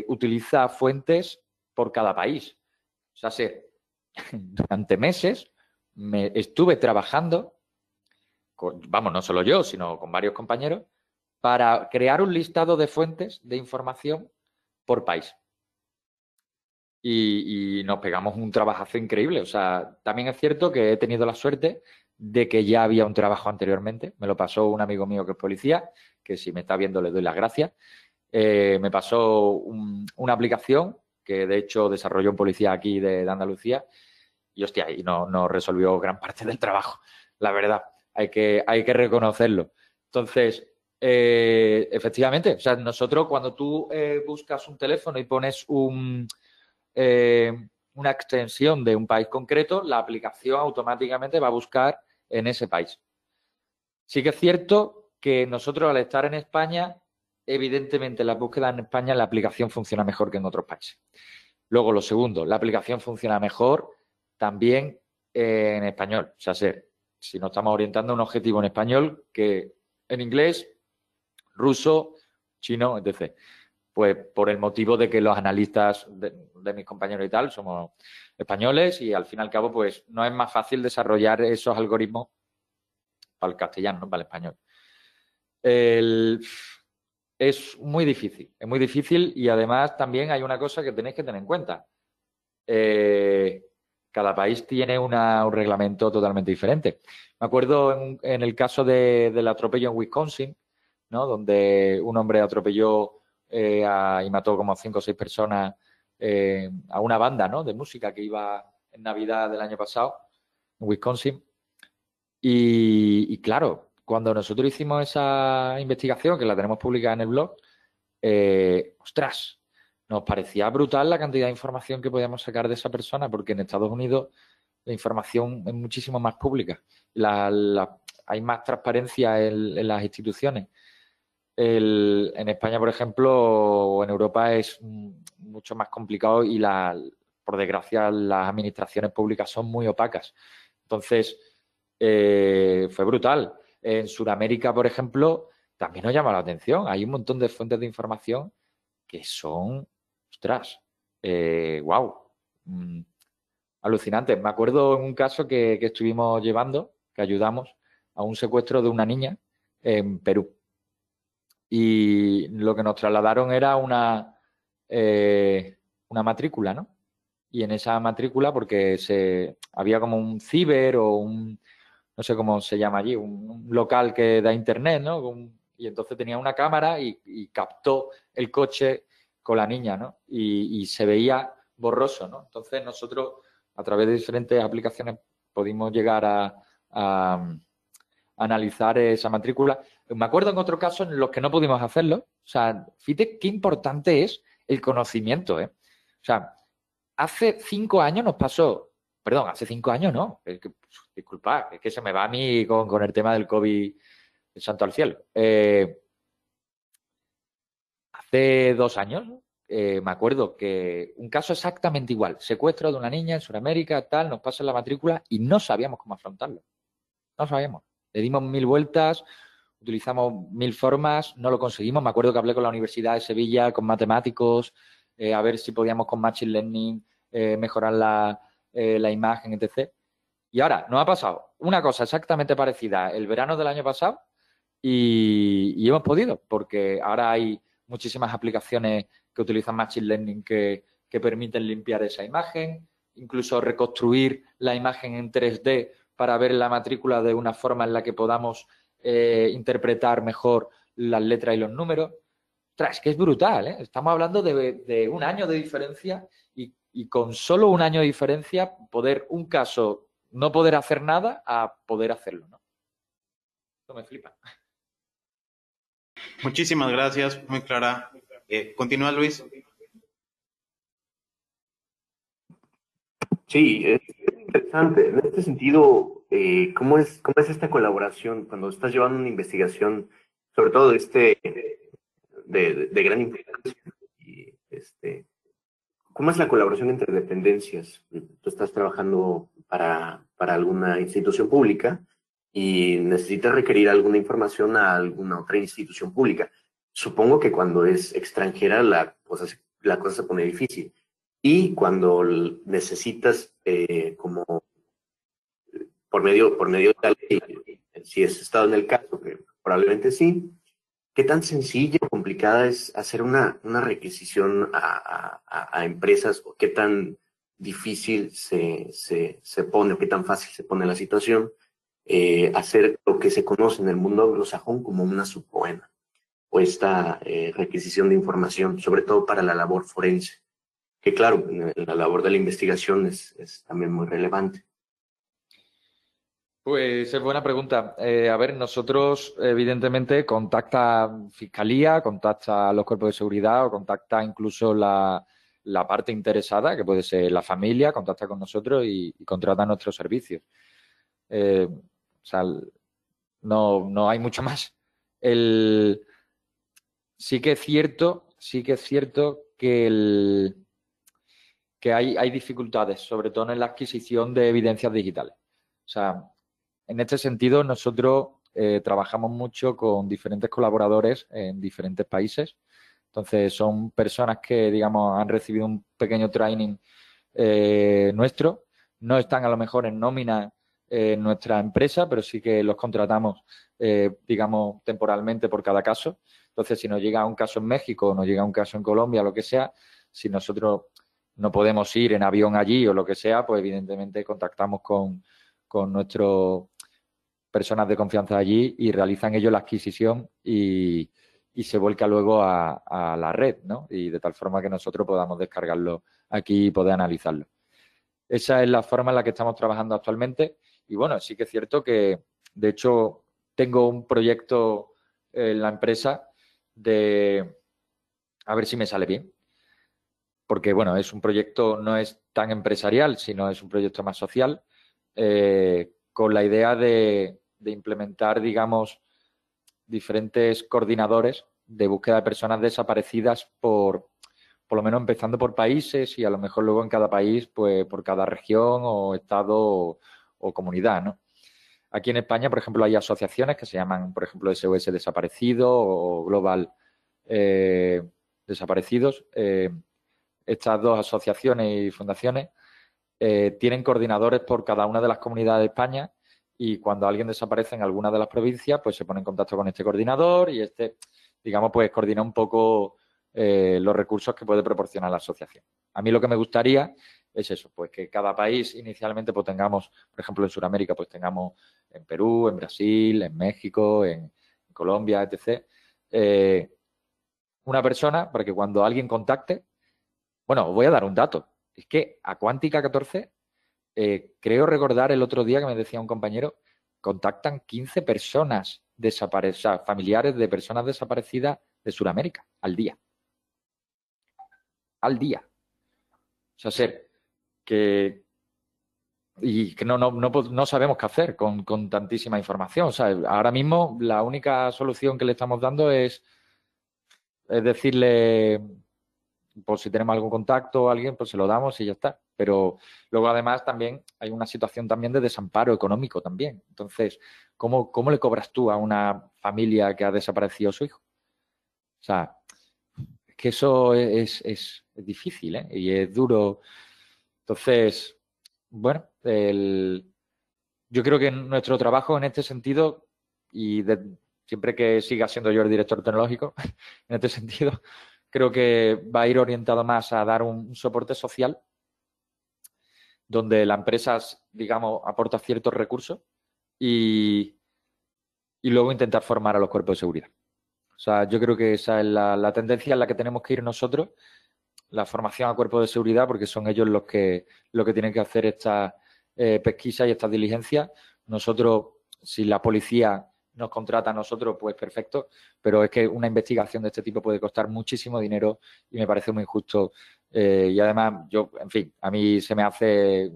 utiliza fuentes por cada país. O sea, se, durante meses me estuve trabajando, vamos, no solo yo, sino con varios compañeros, para crear un listado de fuentes de información por país. Y, nos pegamos un trabajazo increíble. O sea, también es cierto que he tenido la suerte de que ya había un trabajo anteriormente. Me lo pasó un amigo mío que es policía, que si me está viendo le doy las gracias. Eh, me pasó una aplicación que de hecho desarrolló un policía aquí de, Andalucía, y hostia, y no, no, resolvió gran parte del trabajo, la verdad, hay que, hay que reconocerlo. Entonces, eh, efectivamente, o sea, nosotros cuando tú eh, buscas un teléfono y pones un, eh, una extensión de un país concreto, la aplicación automáticamente va a buscar en ese país. Sí que es cierto que nosotros al estar en España evidentemente la búsqueda en España la aplicación funciona mejor que en otros países. Luego, lo segundo, la aplicación funciona mejor también en español. O sea, si nos estamos orientando a un objetivo en español que en inglés, ruso, chino, etc. Pues por el motivo de que los analistas de, de, mis compañeros y tal somos españoles y al fin y al cabo, pues no es más fácil desarrollar esos algoritmos para el castellano, para el español. Es muy difícil, es muy difícil y además también hay una cosa que tenéis que tener en cuenta. Eh, cada país tiene un reglamento totalmente diferente. Me acuerdo en, el caso del atropello en Wisconsin, ¿no? donde un hombre atropelló eh, y mató como cinco o seis personas eh, a una banda ¿no? de música que iba en Navidad del año pasado en Wisconsin. y claro, cuando nosotros hicimos esa investigación, que la tenemos publicada en el blog, eh, ostras, nos parecía brutal la cantidad de información que podíamos sacar de esa persona, porque en Estados Unidos la información es muchísimo más pública. hay más transparencia en, las instituciones. En España, por ejemplo, o en Europa es mucho más complicado y la, por desgracia, las administraciones públicas son muy opacas. Entonces, eh, fue brutal. En Sudamérica, por ejemplo, también nos llama la atención. Hay un montón de fuentes de información que son, ostras, wow, eh, mm, alucinantes. Me acuerdo en un caso que, estuvimos llevando, que ayudamos a un secuestro de una niña en Perú. Y lo que nos trasladaron era una, eh, una matrícula, ¿no? Y en esa matrícula, porque se, había como un ciber o un, no sé cómo se llama allí, un, local que da internet, ¿no? y entonces tenía una cámara y, captó el coche con la niña, ¿no? Y, se veía borroso, ¿no? Entonces nosotros, a través de diferentes aplicaciones, pudimos llegar a, analizar esa matrícula. Me acuerdo en otro caso en los que no pudimos hacerlo. O sea, fíjate qué importante es el conocimiento, ¿eh? O sea, hace cinco años nos pasó, perdón, hace cinco años no, disculpa, es que se me va a mí con, el tema del COVID, el santo al cielo. Eh, hace dos años, eh, me acuerdo que un caso exactamente igual, secuestro de una niña en Sudamérica, tal, nos pasa la matrícula y no sabíamos cómo afrontarlo. No sabíamos. Le dimos mil vueltas, utilizamos mil formas, no lo conseguimos. Me acuerdo que hablé con la Universidad de Sevilla, con matemáticos, eh, a ver si podíamos con Machine Learning mejorar la, la imagen, etc. Y ahora, nos ha pasado una cosa exactamente parecida el verano del año pasado y, hemos podido, porque ahora hay muchísimas aplicaciones que utilizan Machine Learning que, permiten limpiar esa imagen, incluso reconstruir la imagen en 3D para ver la matrícula de una forma en la que podamos eh, interpretar mejor las letras y los números. es que es brutal, ¿eh? Estamos hablando de, un año de diferencia y, y, con solo un año de diferencia poder un caso no poder hacer nada a poder hacerlo, ¿no? Esto me flipa. Muchísimas gracias, muy clara. Eh, continúa, Luis. Sí, es interesante. En este sentido, eh, ¿cómo, es, ¿cómo es esta colaboración cuando estás llevando una investigación, sobre todo de, este, de, de gran importancia? Este, ¿Cómo es la colaboración entre dependencias? Tú estás trabajando para, para alguna institución pública y necesitas requerir alguna información a alguna otra institución pública. Supongo que cuando es extranjera la cosa, la cosa se pone difícil. Y cuando necesitas eh, como por medio, por medio de la ley, si es estado en el caso, que probablemente sí, ¿Qué tan sencilla o complicada es hacer una, una requisición a, a, empresas o qué tan difícil se, se, se, pone o qué tan fácil se pone la situación eh, hacer lo que se conoce en el mundo anglosajón como una subpoena o esta eh, requisición de información, sobre todo para la labor forense, que claro, la labor de la investigación es, también muy relevante. Pues es buena pregunta. Eh, a ver, nosotros, evidentemente, contacta Fiscalía, contacta los cuerpos de seguridad o contacta incluso la, parte interesada, que puede ser la familia, contacta con nosotros y, contrata nuestros servicios. Eh, o sea, no, no hay mucho más. El, sí que es cierto, sí que es cierto que, el, que hay, hay dificultades, sobre todo en la adquisición de evidencias digitales. O sea, en este sentido, nosotros eh, trabajamos mucho con diferentes colaboradores en diferentes países. Entonces, son personas que, digamos, han recibido un pequeño training eh, nuestro. No están a lo mejor en nómina en nuestra empresa, pero sí que los contratamos, eh, digamos, temporalmente por cada caso. Entonces, si nos llega un caso en México nos llega un caso en Colombia, lo que sea, si nosotros no podemos ir en avión allí o lo que sea, pues evidentemente contactamos con, con nuestro personas de confianza allí y realizan ellos la adquisición y, se vuelca luego a, la red, ¿no? Y de tal forma que nosotros podamos descargarlo aquí y poder analizarlo. Esa es la forma en la que estamos trabajando actualmente. Y bueno, sí que es cierto que, de hecho, tengo un proyecto en la empresa de, a ver si me sale bien, porque bueno, es un proyecto, no es tan empresarial, sino es un proyecto más social, eh, con la idea de, implementar, digamos, diferentes coordinadores de búsqueda de personas desaparecidas por, por lo menos empezando por países y a lo mejor luego en cada país, pues por cada región o estado o, comunidad, ¿no? Aquí en España, por ejemplo, hay asociaciones que se llaman, por ejemplo, SOS Desaparecido o Global eh, Desaparecidos. Eh, estas dos asociaciones y fundaciones eh, tienen coordinadores por cada una de las comunidades de España y cuando alguien desaparece en alguna de las provincias, pues se pone en contacto con este coordinador y este, digamos, pues coordina un poco eh, los recursos que puede proporcionar la asociación. A mí lo que me gustaría es eso, pues que cada país inicialmente pues tengamos, por ejemplo, en Sudamérica, pues tengamos en Perú, en Brasil, en México, en, Colombia, etc. Eh, una persona para que cuando alguien contacte, bueno, os voy a dar un dato. Es que a Cuántica 14, eh, creo recordar el otro día que me decía un compañero, contactan 15 personas desaparecidas, familiares de personas desaparecidas de Sudamérica al día. Al día. O sea, ser que y que no, no, no, sabemos qué hacer con, con, tantísima información. O sea, ahora mismo la única solución que le estamos dando es decirle pues si tenemos algún contacto alguien, pues se lo damos y ya está. Pero luego además también hay una situación también de desamparo económico también. Entonces, ¿cómo, cómo le cobras tú a una familia que ha desaparecido su hijo? O sea, es que eso es, es, difícil ¿eh? y es duro. Entonces, bueno, el, yo creo que nuestro trabajo en este sentido, y siempre que siga siendo yo el director tecnológico, en este sentido, creo que va a ir orientado más a dar un, soporte social donde la empresa, digamos, aporta ciertos recursos y, y, luego intentar formar a los cuerpos de seguridad. O sea, yo creo que esa es la, tendencia en la que tenemos que ir nosotros, la formación a cuerpos de seguridad, porque son ellos los que, los que tienen que hacer esta eh, pesquisa y esta diligencia. Nosotros, si la policía nos contrata a nosotros, pues perfecto, pero es que una investigación de este tipo puede costar muchísimo dinero y me parece muy injusto. Eh, y además, yo, en fin, a mí se me hace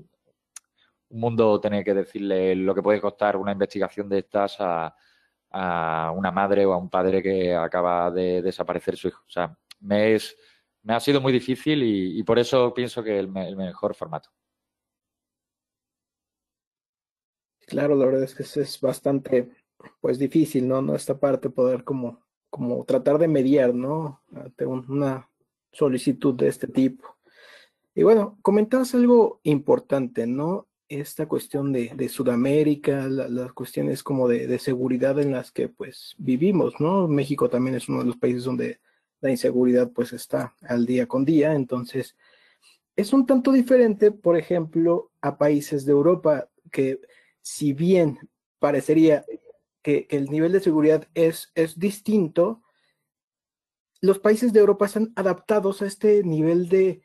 un mundo tener que decirle lo que puede costar una investigación de estas a, una madre o a un padre que acaba de desaparecer su hijo. O sea, me, es, me ha sido muy difícil y, por eso pienso que el, el mejor formato. Claro, la verdad es que es bastante pues difícil, ¿no? ¿no? Esta parte poder como, como tratar de mediar, ¿no? Ante una solicitud de este tipo. Y bueno, comentabas algo importante, ¿no? Esta cuestión de, de Sudamérica, las cuestiones como de, de, seguridad en las que pues vivimos, ¿no? México también es uno de los países donde la inseguridad pues está al día con día, entonces es un tanto diferente, por ejemplo, a países de Europa que si bien parecería que, el nivel de seguridad es, es distinto, los países de Europa están adaptados a este nivel de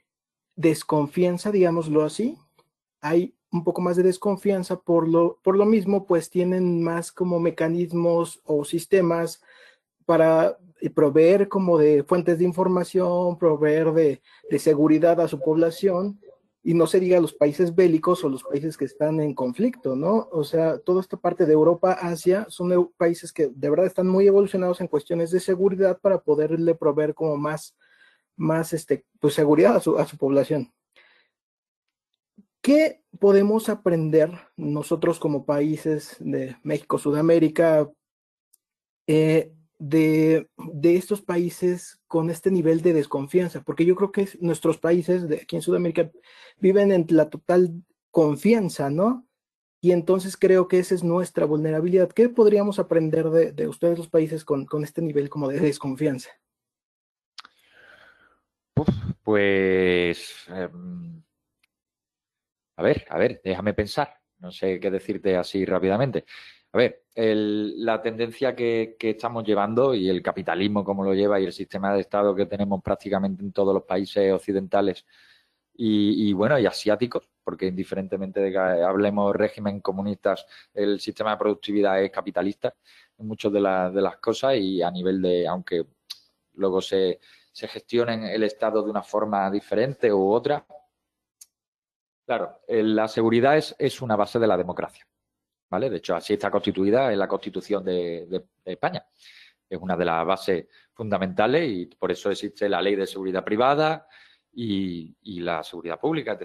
desconfianza, digámoslo así. Hay un poco más de desconfianza por lo, por lo mismo, pues tienen más como mecanismos o sistemas para proveer como de fuentes de información, proveer de, de seguridad a su población y no se diga los países bélicos o los países que están en conflicto, ¿no? O sea, toda esta parte de Europa, Asia, son países que de verdad están muy evolucionados en cuestiones de seguridad para poderle proveer como más, más este, pues seguridad a su, a su población. ¿Qué podemos aprender nosotros como países de México, Sudamérica, eh, de, estos países con este nivel de desconfianza, porque yo creo que nuestros países de aquí en Sudamérica viven en la total confianza, ¿no? Y entonces creo que esa es nuestra vulnerabilidad. ¿Qué podríamos aprender de, ustedes los países con, este nivel como de desconfianza? pues, em, a ver, a ver, déjame pensar. No sé qué decirte así rápidamente. A ver, la tendencia que, estamos llevando y el capitalismo como lo lleva y el sistema de Estado que tenemos prácticamente en todos los países occidentales y, bueno, y asiáticos, porque indiferentemente de que hablemos régimen comunistas, el sistema de productividad es capitalista en muchas de, de las cosas y a nivel de, aunque luego se, se gestionen el Estado de una forma diferente u otra, claro, la seguridad es una base de la democracia. De hecho, así está constituida en la Constitución de, España. es una de las bases fundamentales y por eso existe la ley de seguridad privada y, la seguridad pública.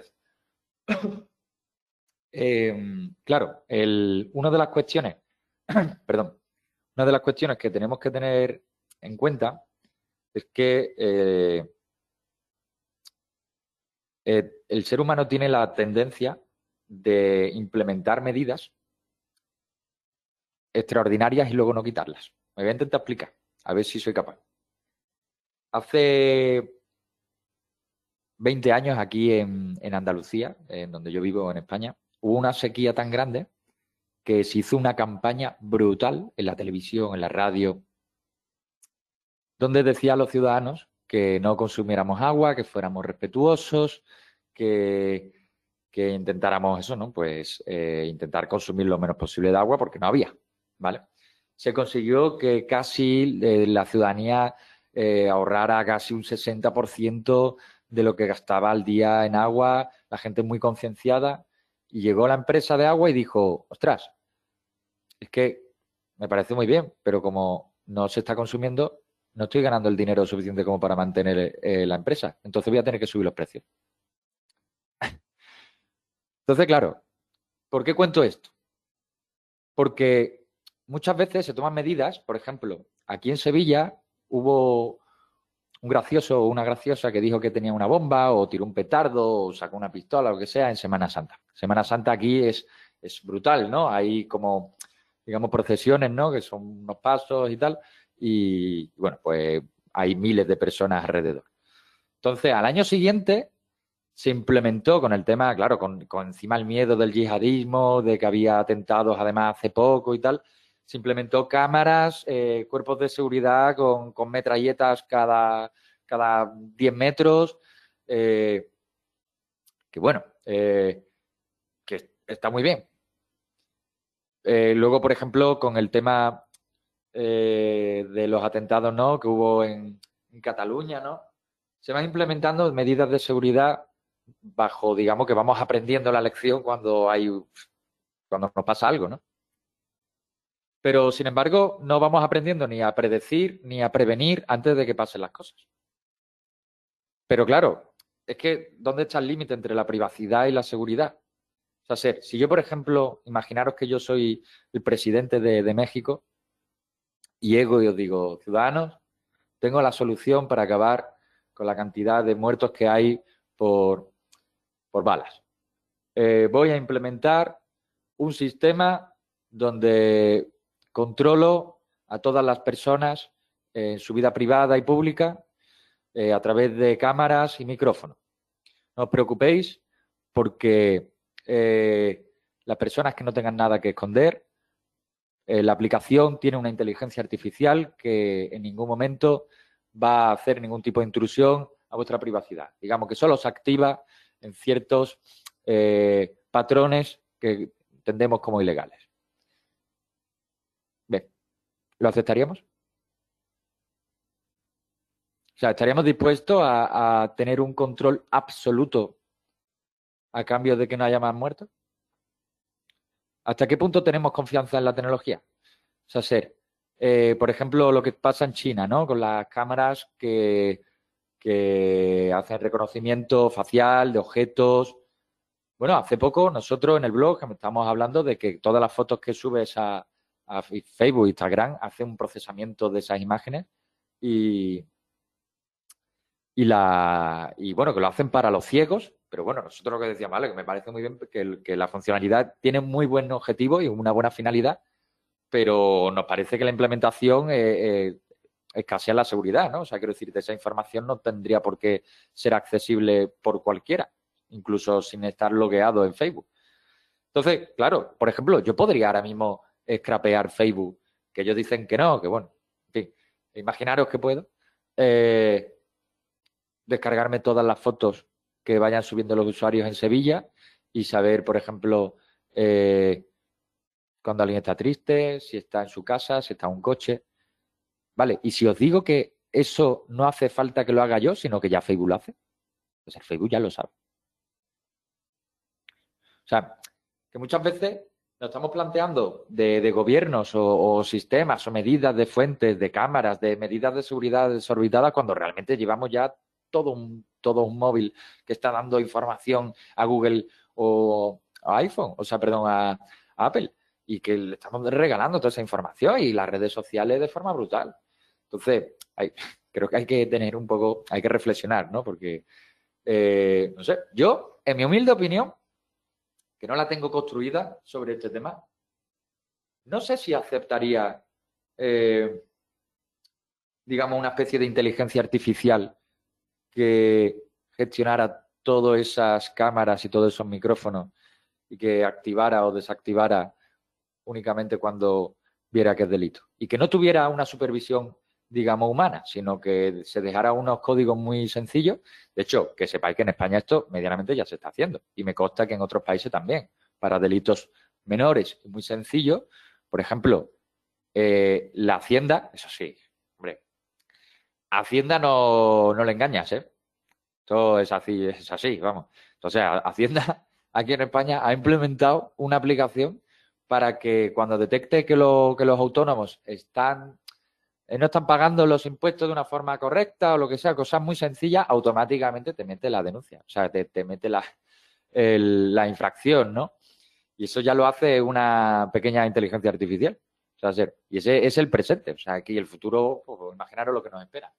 Em, claro, una de las cuestiones, perdón, una de las cuestiones que tenemos que tener en cuenta es que eh, eh, el ser humano tiene la tendencia de implementar medidas extraordinarias y luego no quitarlas. Me voy a intentar explicar, a ver si soy capaz. Hace 20 años aquí en, en, Andalucía, en donde yo vivo en España, hubo una sequía tan grande que se hizo una campaña brutal en la televisión, en la radio, donde decía a los ciudadanos que no consumiéramos agua, que fuéramos respetuosos, que, que intentáramos eso, ¿no? Pues eh, intentar consumir lo menos posible de agua porque no había, ¿vale? Se consiguió que casi eh, la ciudadanía eh, ahorrara casi un 60% de lo que gastaba al día en agua, la gente muy concienciada, y llegó la empresa de agua y dijo, ostras, es que me parece muy bien, pero como no se está consumiendo, no estoy ganando el dinero suficiente como para mantener la empresa, entonces voy a tener que subir los precios. Entonces, claro, ¿por qué cuento esto? Porque muchas veces se toman medidas, por ejemplo, aquí en Sevilla hubo un gracioso o una graciosa que dijo que tenía una bomba o tiró un petardo o sacó una pistola o lo que sea en Semana Santa. Semana Santa aquí es, es brutal, ¿no? Hay como, digamos, procesiones, ¿no? Que son unos pasos y tal. Y bueno, pues hay miles de personas alrededor. Entonces, al año siguiente se implementó con el tema, claro, con, encima el miedo del yihadismo, de que había atentados además hace poco y tal, se implementó cámaras, eh, cuerpos de seguridad con, metralletas cada, cada 10 metros, eh, que bueno, eh, que está muy bien. luego, por ejemplo, con el tema de los atentados ¿no? que hubo en, en Cataluña, ¿no? se van implementando medidas de seguridad bajo, digamos, que vamos aprendiendo la lección cuando hay, cuando nos pasa algo, ¿no? Pero, sin embargo, no vamos aprendiendo ni a predecir ni a prevenir antes de que pasen las cosas. Pero claro, es que, ¿dónde está el límite entre la privacidad y la seguridad? O sea, si yo, por ejemplo, imaginaros que yo soy el presidente de, México y ego y os digo, ciudadanos, tengo la solución para acabar con la cantidad de muertos que hay por, por balas. Eh, voy a implementar un sistema donde controlo a todas las personas en su vida privada y pública eh, a través de cámaras y micrófonos. No os preocupéis porque eh, las personas que no tengan nada que esconder, la aplicación tiene una inteligencia artificial que en ningún momento va a hacer ningún tipo de intrusión a vuestra privacidad. Digamos que solo se activa en ciertos eh, patrones que entendemos como ilegales. ¿Lo aceptaríamos? O sea, ¿estaríamos dispuestos a, tener un control absoluto a cambio de que no haya más muertos? ¿Hasta qué punto tenemos confianza en la tecnología? O sea, ser, eh, por ejemplo, lo que pasa en China, ¿no? Con las cámaras que que hacen reconocimiento facial de objetos. Bueno, hace poco nosotros en el blog estamos hablando de que todas las fotos que subes a, a Facebook, Instagram, hacen un procesamiento de esas imágenes y, y, la, y bueno, que lo hacen para los ciegos, pero bueno, nosotros lo que decíamos, vale, que me parece muy bien que, que la funcionalidad tiene muy buen objetivo y una buena finalidad, pero nos parece que la implementación eh, eh, escasea la seguridad, ¿no? O sea, quiero decir, esa información no tendría por qué ser accesible por cualquiera, incluso sin estar logueado en Facebook. Entonces, claro, por ejemplo, yo podría ahora mismo scrapear Facebook, que ellos dicen que no, que bueno, en fin, imaginaros que puedo, eh, descargarme todas las fotos que vayan subiendo los usuarios en Sevilla y saber, por ejemplo, eh, cuando alguien está triste, si está en su casa, si está en un coche. Vale, y si os digo que eso no hace falta que lo haga yo, sino que ya Facebook lo hace, pues el Facebook ya lo sabe. O sea, que muchas veces nos estamos planteando de, gobiernos o, sistemas o medidas de fuentes, de cámaras, de medidas de seguridad desorbitadas, cuando realmente llevamos ya todo un, todo un móvil que está dando información a Google o a iPhone, o sea, perdón, a, Apple, y que le estamos regalando toda esa información y las redes sociales de forma brutal. Entonces, creo que hay que tener un poco, hay que reflexionar, ¿no? Porque, eh, no sé, yo, en mi humilde opinión, que no la tengo construida sobre este tema, no sé si aceptaría, eh, digamos, una especie de inteligencia artificial que gestionara todas esas cámaras y todos esos micrófonos y que activara o desactivara únicamente cuando viera que es delito. Y que no tuviera una supervisión, digamos, humana, sino que se dejara unos códigos muy sencillos. De hecho, que sepáis que en España esto medianamente ya se está haciendo. Y me consta que en otros países también, para delitos menores y muy sencillos. Por ejemplo, eh, la Hacienda, eso sí, hombre, Hacienda no, no le engañas, ¿eh? Esto es así, es así, vamos. Entonces, Hacienda aquí en España ha implementado una aplicación para que cuando detecte que, los autónomos están no están pagando los impuestos de una forma correcta o lo que sea, cosas muy sencillas, automáticamente te mete la denuncia, o sea, te, mete la, la infracción, ¿no? Y eso ya lo hace una pequeña inteligencia artificial. O sea, y ese es el presente, o sea, aquí el futuro, pues, imaginaros lo que nos espera.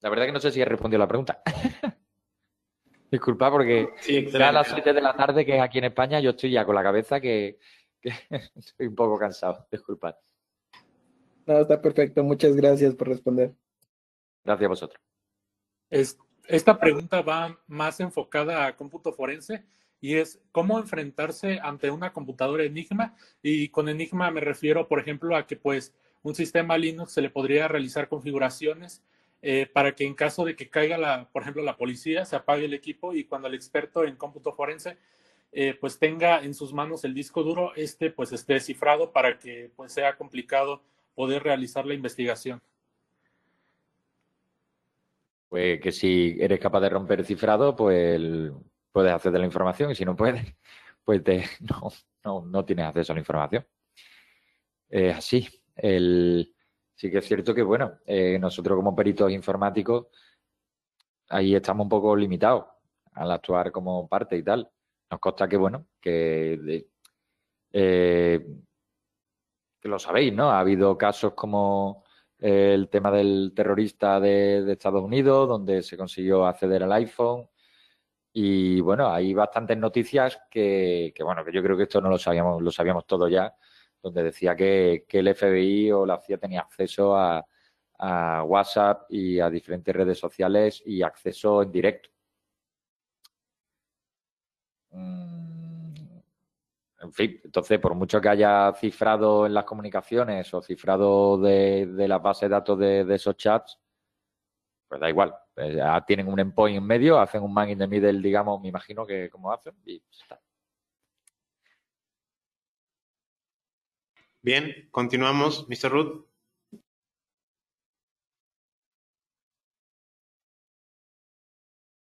La verdad que no sé si he respondido la pregunta. Disculpa porque ya a las 7 de la tarde, que es aquí en España, yo estoy ya con la cabeza que, estoy un poco cansado. Disculpad. No, está perfecto. Muchas gracias por responder. Gracias a vosotros. esta pregunta va más enfocada a cómputo forense y es cómo enfrentarse ante una computadora Enigma. Y con Enigma me refiero, por ejemplo, a que pues un sistema Linux se le podría realizar configuraciones eh, para que en caso de que caiga, la, por ejemplo, la policía, se apague el equipo y cuando el experto en cómputo forense eh, pues tenga en sus manos el disco duro, este pues esté descifrado para que pues sea complicado poder realizar la investigación. Pues que si eres capaz de romper el cifrado, pues puedes acceder a la información y si no puedes, pues no, no, no tienes acceso a la información. Así. El, sí que es cierto que, bueno, eh, nosotros como peritos informáticos, ahí estamos un poco limitados al actuar como parte y tal. Nos consta que, bueno, que, eh, que lo sabéis, ¿no? Ha habido casos como el tema del terrorista de, Estados Unidos, donde se consiguió acceder al iPhone. Y bueno, hay bastantes noticias que, bueno, que yo creo que esto no lo sabíamos, lo sabíamos todos ya, donde decía que, el FBI o la CIA tenía acceso a, WhatsApp y a diferentes redes sociales y acceso en directo. Mm, en fin, entonces, por mucho que haya cifrado en las comunicaciones o cifrado de, de las bases de datos de, esos chats, pues da igual. Pues tienen un endpoint en medio, hacen un man in the middle, digamos, me imagino que como hacen, y está. Bien, continuamos. Mr. Ruth.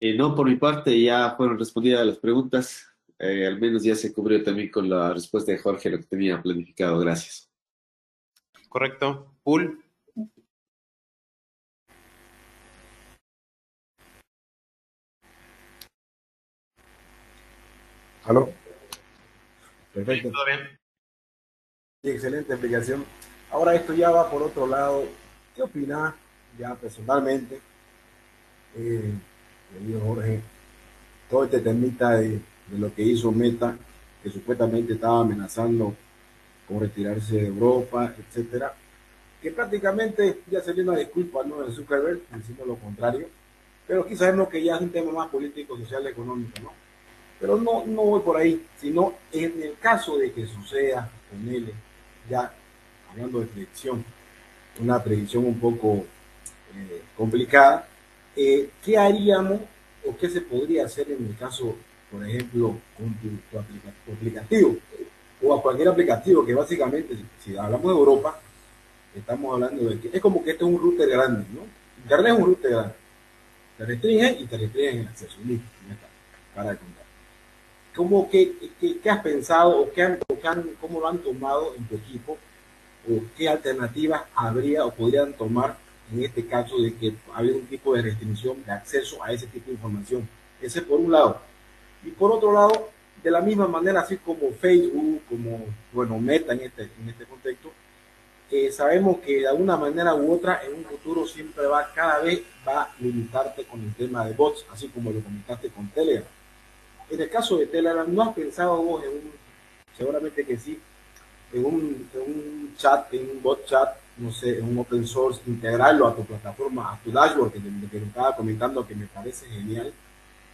Eh, no, por mi parte ya fueron respondidas las preguntas. Eh, al menos ya se cubrió también con la respuesta de Jorge lo que tenía planificado. Gracias. Correcto. Pool. ¿Aló? Perfecto. ¿Todo bien? excelente explicación. Ahora esto ya va por otro lado. ¿Qué opinas ya personalmente, eh, querido Jorge, todo este temita de, lo que hizo Meta, que supuestamente estaba amenazando con retirarse de Europa, etcétera, que prácticamente ya viene una disculpa ¿no? de Zuckerberg, diciendo lo contrario, pero quizás sabemos que ya es un tema más político, social, económico, ¿no? Pero no, no voy por ahí, sino en el caso de que suceda con él, ya hablando de predicción, una predicción un poco eh, complicada, eh, ¿qué haríamos o qué se podría hacer en el caso, por ejemplo, con tu, aplicativo o a cualquier aplicativo que básicamente, si, hablamos de Europa, estamos hablando de que es como que este es un router grande, ¿no? Internet es un router grande. Te restringe y te restringen el acceso. Listo, para de contar. ¿cómo, qué, qué, has pensado o, qué han, cómo lo han tomado en tu equipo? ¿O qué alternativas habría o podrían tomar en este caso de que haya un tipo de restricción de acceso a ese tipo de información? Ese por un lado. Y por otro lado, de la misma manera, así como Facebook, como, bueno, Meta en este, en este contexto, sabemos que de alguna manera u otra en un futuro siempre va, cada vez va a limitarte con el tema de bots, así como lo comentaste con Telegram. En el caso de Telegram, ¿no has pensado vos en un, seguramente que sí, en un, en un chat, en un bot chat, no sé, un open source, integrarlo a tu plataforma, a tu dashboard, que te, estaba comentando que me parece genial,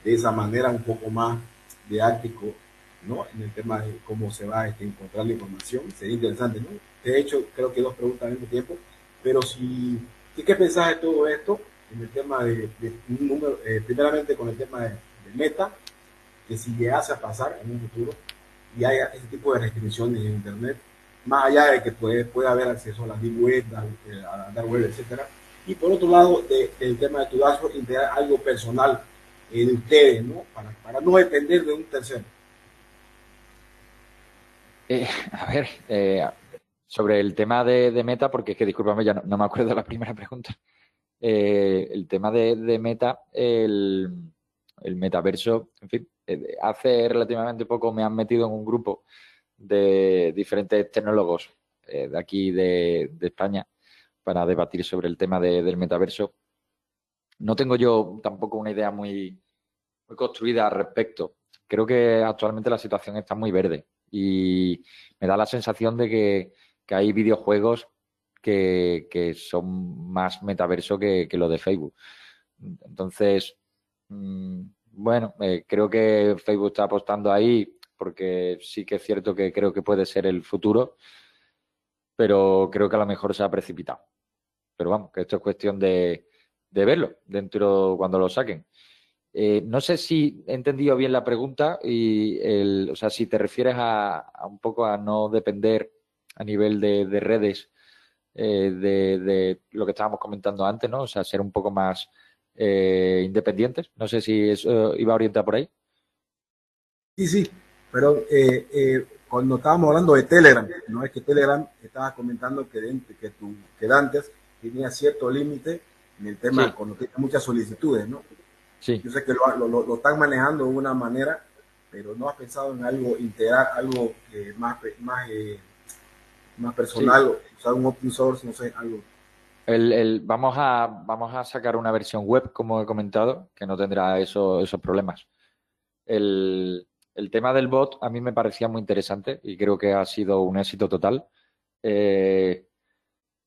de esa manera un poco más didáctico, ¿no? En el tema de cómo se va a este, encontrar la información, sería interesante, ¿no? De hecho, creo que dos preguntas al mismo tiempo, pero si, ¿qué pensás de todo esto? En el tema de, número, eh, primeramente con el tema de, meta, que si llegase a pasar en un futuro y haya ese tipo de restricciones en Internet, más allá de que puede, pueda haber acceso a la deep web, a, la web, etcétera. Y por otro lado, del tema de tu dashboard, integrar algo personal eh, de ustedes, ¿no? Para, no depender de un tercero. Eh, a ver, eh, sobre el tema de, Meta, porque es que, discúlpame, ya no, me acuerdo de la primera pregunta. Eh, el tema de, Meta, el, metaverso, en fin, eh, hace relativamente poco me han metido en un grupo de diferentes tecnólogos eh, de aquí de, España para debatir sobre el tema del metaverso. No tengo yo tampoco una idea muy, muy construida al respecto. Creo que actualmente la situación está muy verde y me da la sensación de que que hay videojuegos que, son más metaverso que, lo de Facebook. Entonces, mm, bueno, eh, creo que Facebook está apostando ahí porque sí que es cierto que creo que puede ser el futuro, pero creo que a lo mejor se ha precipitado. Pero vamos, que esto es cuestión de, verlo dentro cuando lo saquen. Eh, no sé si he entendido bien la pregunta y, el, o sea, si te refieres a, a un poco a no depender a nivel de, redes eh, de, lo que estábamos comentando antes, ¿no? O sea, ser un poco más eh, independientes. No sé si eso iba orientado por ahí. Sí, sí, pero eh, cuando estábamos hablando de Telegram, no es que Telegram estaba comentando que, que, tu, que antes tenía cierto límite en el tema cuando tiene muchas solicitudes, ¿no? Sí. Yo sé que lo, lo, están manejando de una manera, pero no has pensado en algo integrar, algo más, más más personal, usar un open source, no sé, algo. El, vamos, a, vamos a sacar una versión web, como he comentado, que no tendrá eso, esos problemas. El, tema del bot a mí me parecía muy interesante y creo que ha sido un éxito total. Eh,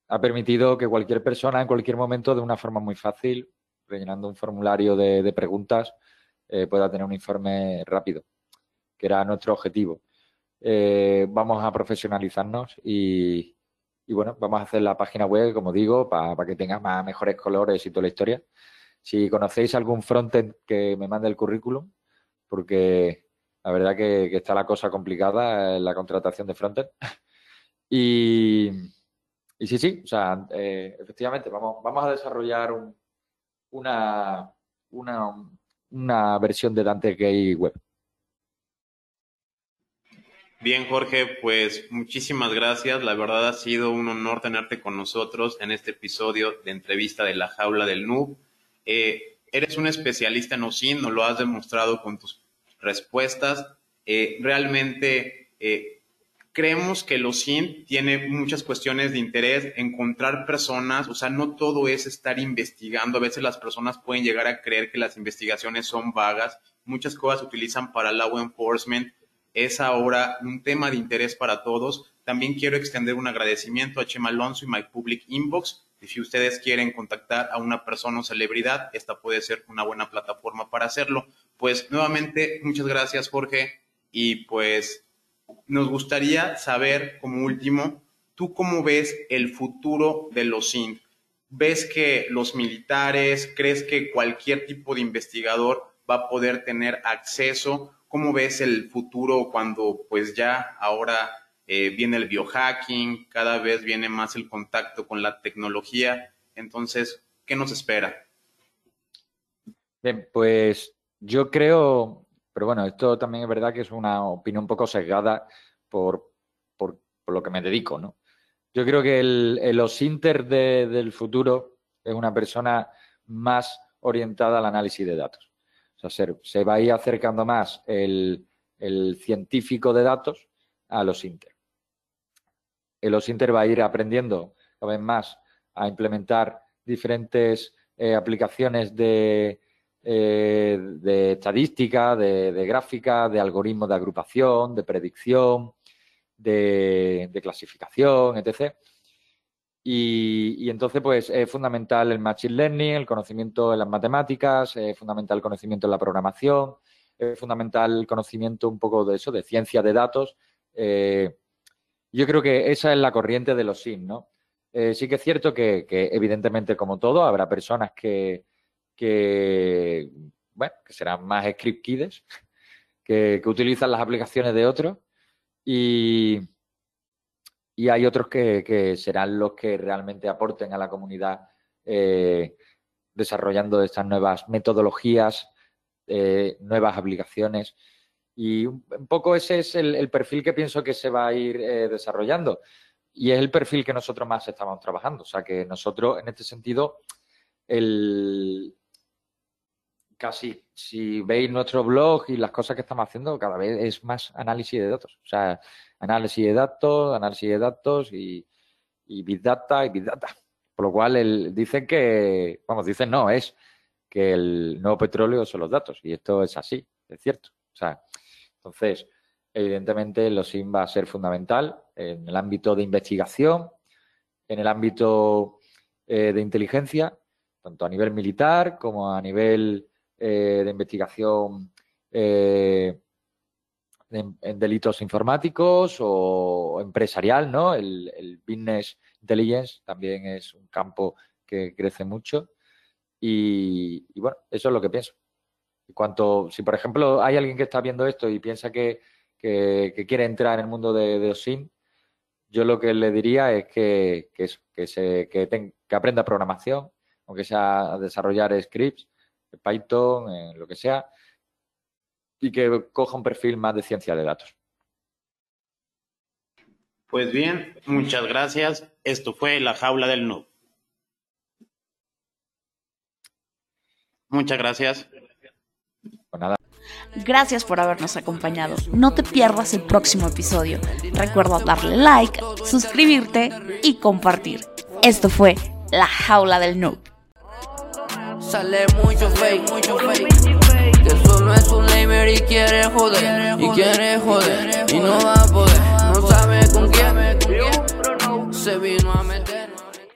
ha permitido que cualquier persona en cualquier momento, de una forma muy fácil, rellenando un formulario de, preguntas, eh, pueda tener un informe rápido, que era nuestro objetivo. Eh, vamos a profesionalizarnos y, bueno, vamos a hacer la página web, como digo, para que tenga más mejores colores y toda la historia. Si conocéis algún frontend que me mande el currículum, porque la verdad que, está la cosa complicada en la contratación de frontend. y, y sí, sí, o sea, eh, efectivamente, vamos, vamos a desarrollar una, una, una versión de Dante Gay Web. Bien, Jorge, pues muchísimas gracias. La verdad ha sido un honor tenerte con nosotros en este episodio de entrevista de la jaula del noob. Eh, eres un especialista en OSIN, nos lo has demostrado con tus respuestas. Eh, realmente eh, creemos que el OSIN tiene muchas cuestiones de interés, encontrar personas, o sea, no todo es estar investigando. A veces las personas pueden llegar a creer que las investigaciones son vagas. Muchas cosas se utilizan para law enforcement es ahora un tema de interés para todos. También quiero extender un agradecimiento a Chema Alonso y My Public Inbox. Y si ustedes quieren contactar a una persona o celebridad, esta puede ser una buena plataforma para hacerlo. Pues nuevamente, muchas gracias Jorge. Y pues nos gustaría saber, como último, ¿tú cómo ves el futuro de los SINT? ¿Ves que los militares, crees que cualquier tipo de investigador va a poder tener acceso ¿Cómo ves el futuro cuando pues ya ahora eh, viene el biohacking, cada vez viene más el contacto con la tecnología? Entonces, ¿qué nos espera? Bien, pues yo creo Pero bueno, esto también es verdad que es una opinión un poco sesgada por, por, lo que me dedico, ¿no? Yo creo que el, el Osinter del futuro es una persona más orientada al análisis de datos. O sea, se, va a ir acercando más el, científico de datos a los Inter. El Osinter va a ir aprendiendo cada vez más a implementar diferentes eh, aplicaciones de, eh, de estadística, de, gráfica, de algoritmos de agrupación, de predicción, de, clasificación, etc. Y, entonces, pues, es fundamental el machine learning, el conocimiento en las matemáticas, es fundamental el conocimiento en la programación, es fundamental el conocimiento un poco de eso, de ciencia de datos. Eh, yo creo que esa es la corriente de los SIN, ¿no? Eh, sí que es cierto que, evidentemente, como todo, habrá personas que, bueno, que serán más script kids, que, utilizan las aplicaciones de otros y, hay otros que, serán los que realmente aporten a la comunidad eh, desarrollando estas nuevas metodologías, nuevas aplicaciones. Y un, poco ese es el, perfil que pienso que se va a ir desarrollando y es el perfil que nosotros más estamos trabajando. O sea que nosotros, en este sentido, el casi, si veis nuestro blog y las cosas que estamos haciendo, cada vez es más análisis de datos. O sea, análisis de datos, análisis de datos y, Big Data y Big Data. Por lo cual, el, dicen que, vamos, dicen no, es que el nuevo petróleo son los datos. Y esto es así, es cierto. O sea, entonces, evidentemente, los SIM va a ser fundamental en el ámbito de investigación, en el ámbito eh, de inteligencia, tanto a nivel militar como a nivel eh, de investigación eh, en, delitos informáticos o empresarial, ¿no? El, business intelligence también es un campo que crece mucho y, bueno, eso es lo que pienso. Cuanto, si por ejemplo hay alguien que está viendo esto y piensa que, quiere entrar en el mundo de, de OSIN, yo lo que le diría es que, que, se, que, aprenda programación, aunque sea desarrollar scripts, Python, lo que sea, y que coja un perfil más de ciencia de datos. Pues bien, muchas gracias. Esto fue La Jaula del Noob. Muchas gracias. Nada. Gracias por habernos acompañado. No te pierdas el próximo episodio. Recuerda darle like, suscribirte y compartir. Esto fue La Jaula del Noob. Sale mucho fake, mucho fake. Que solo es un lamer y quiere joder. Y quiere joder. Y no va a poder. No sabe con quién. Se vino a meter.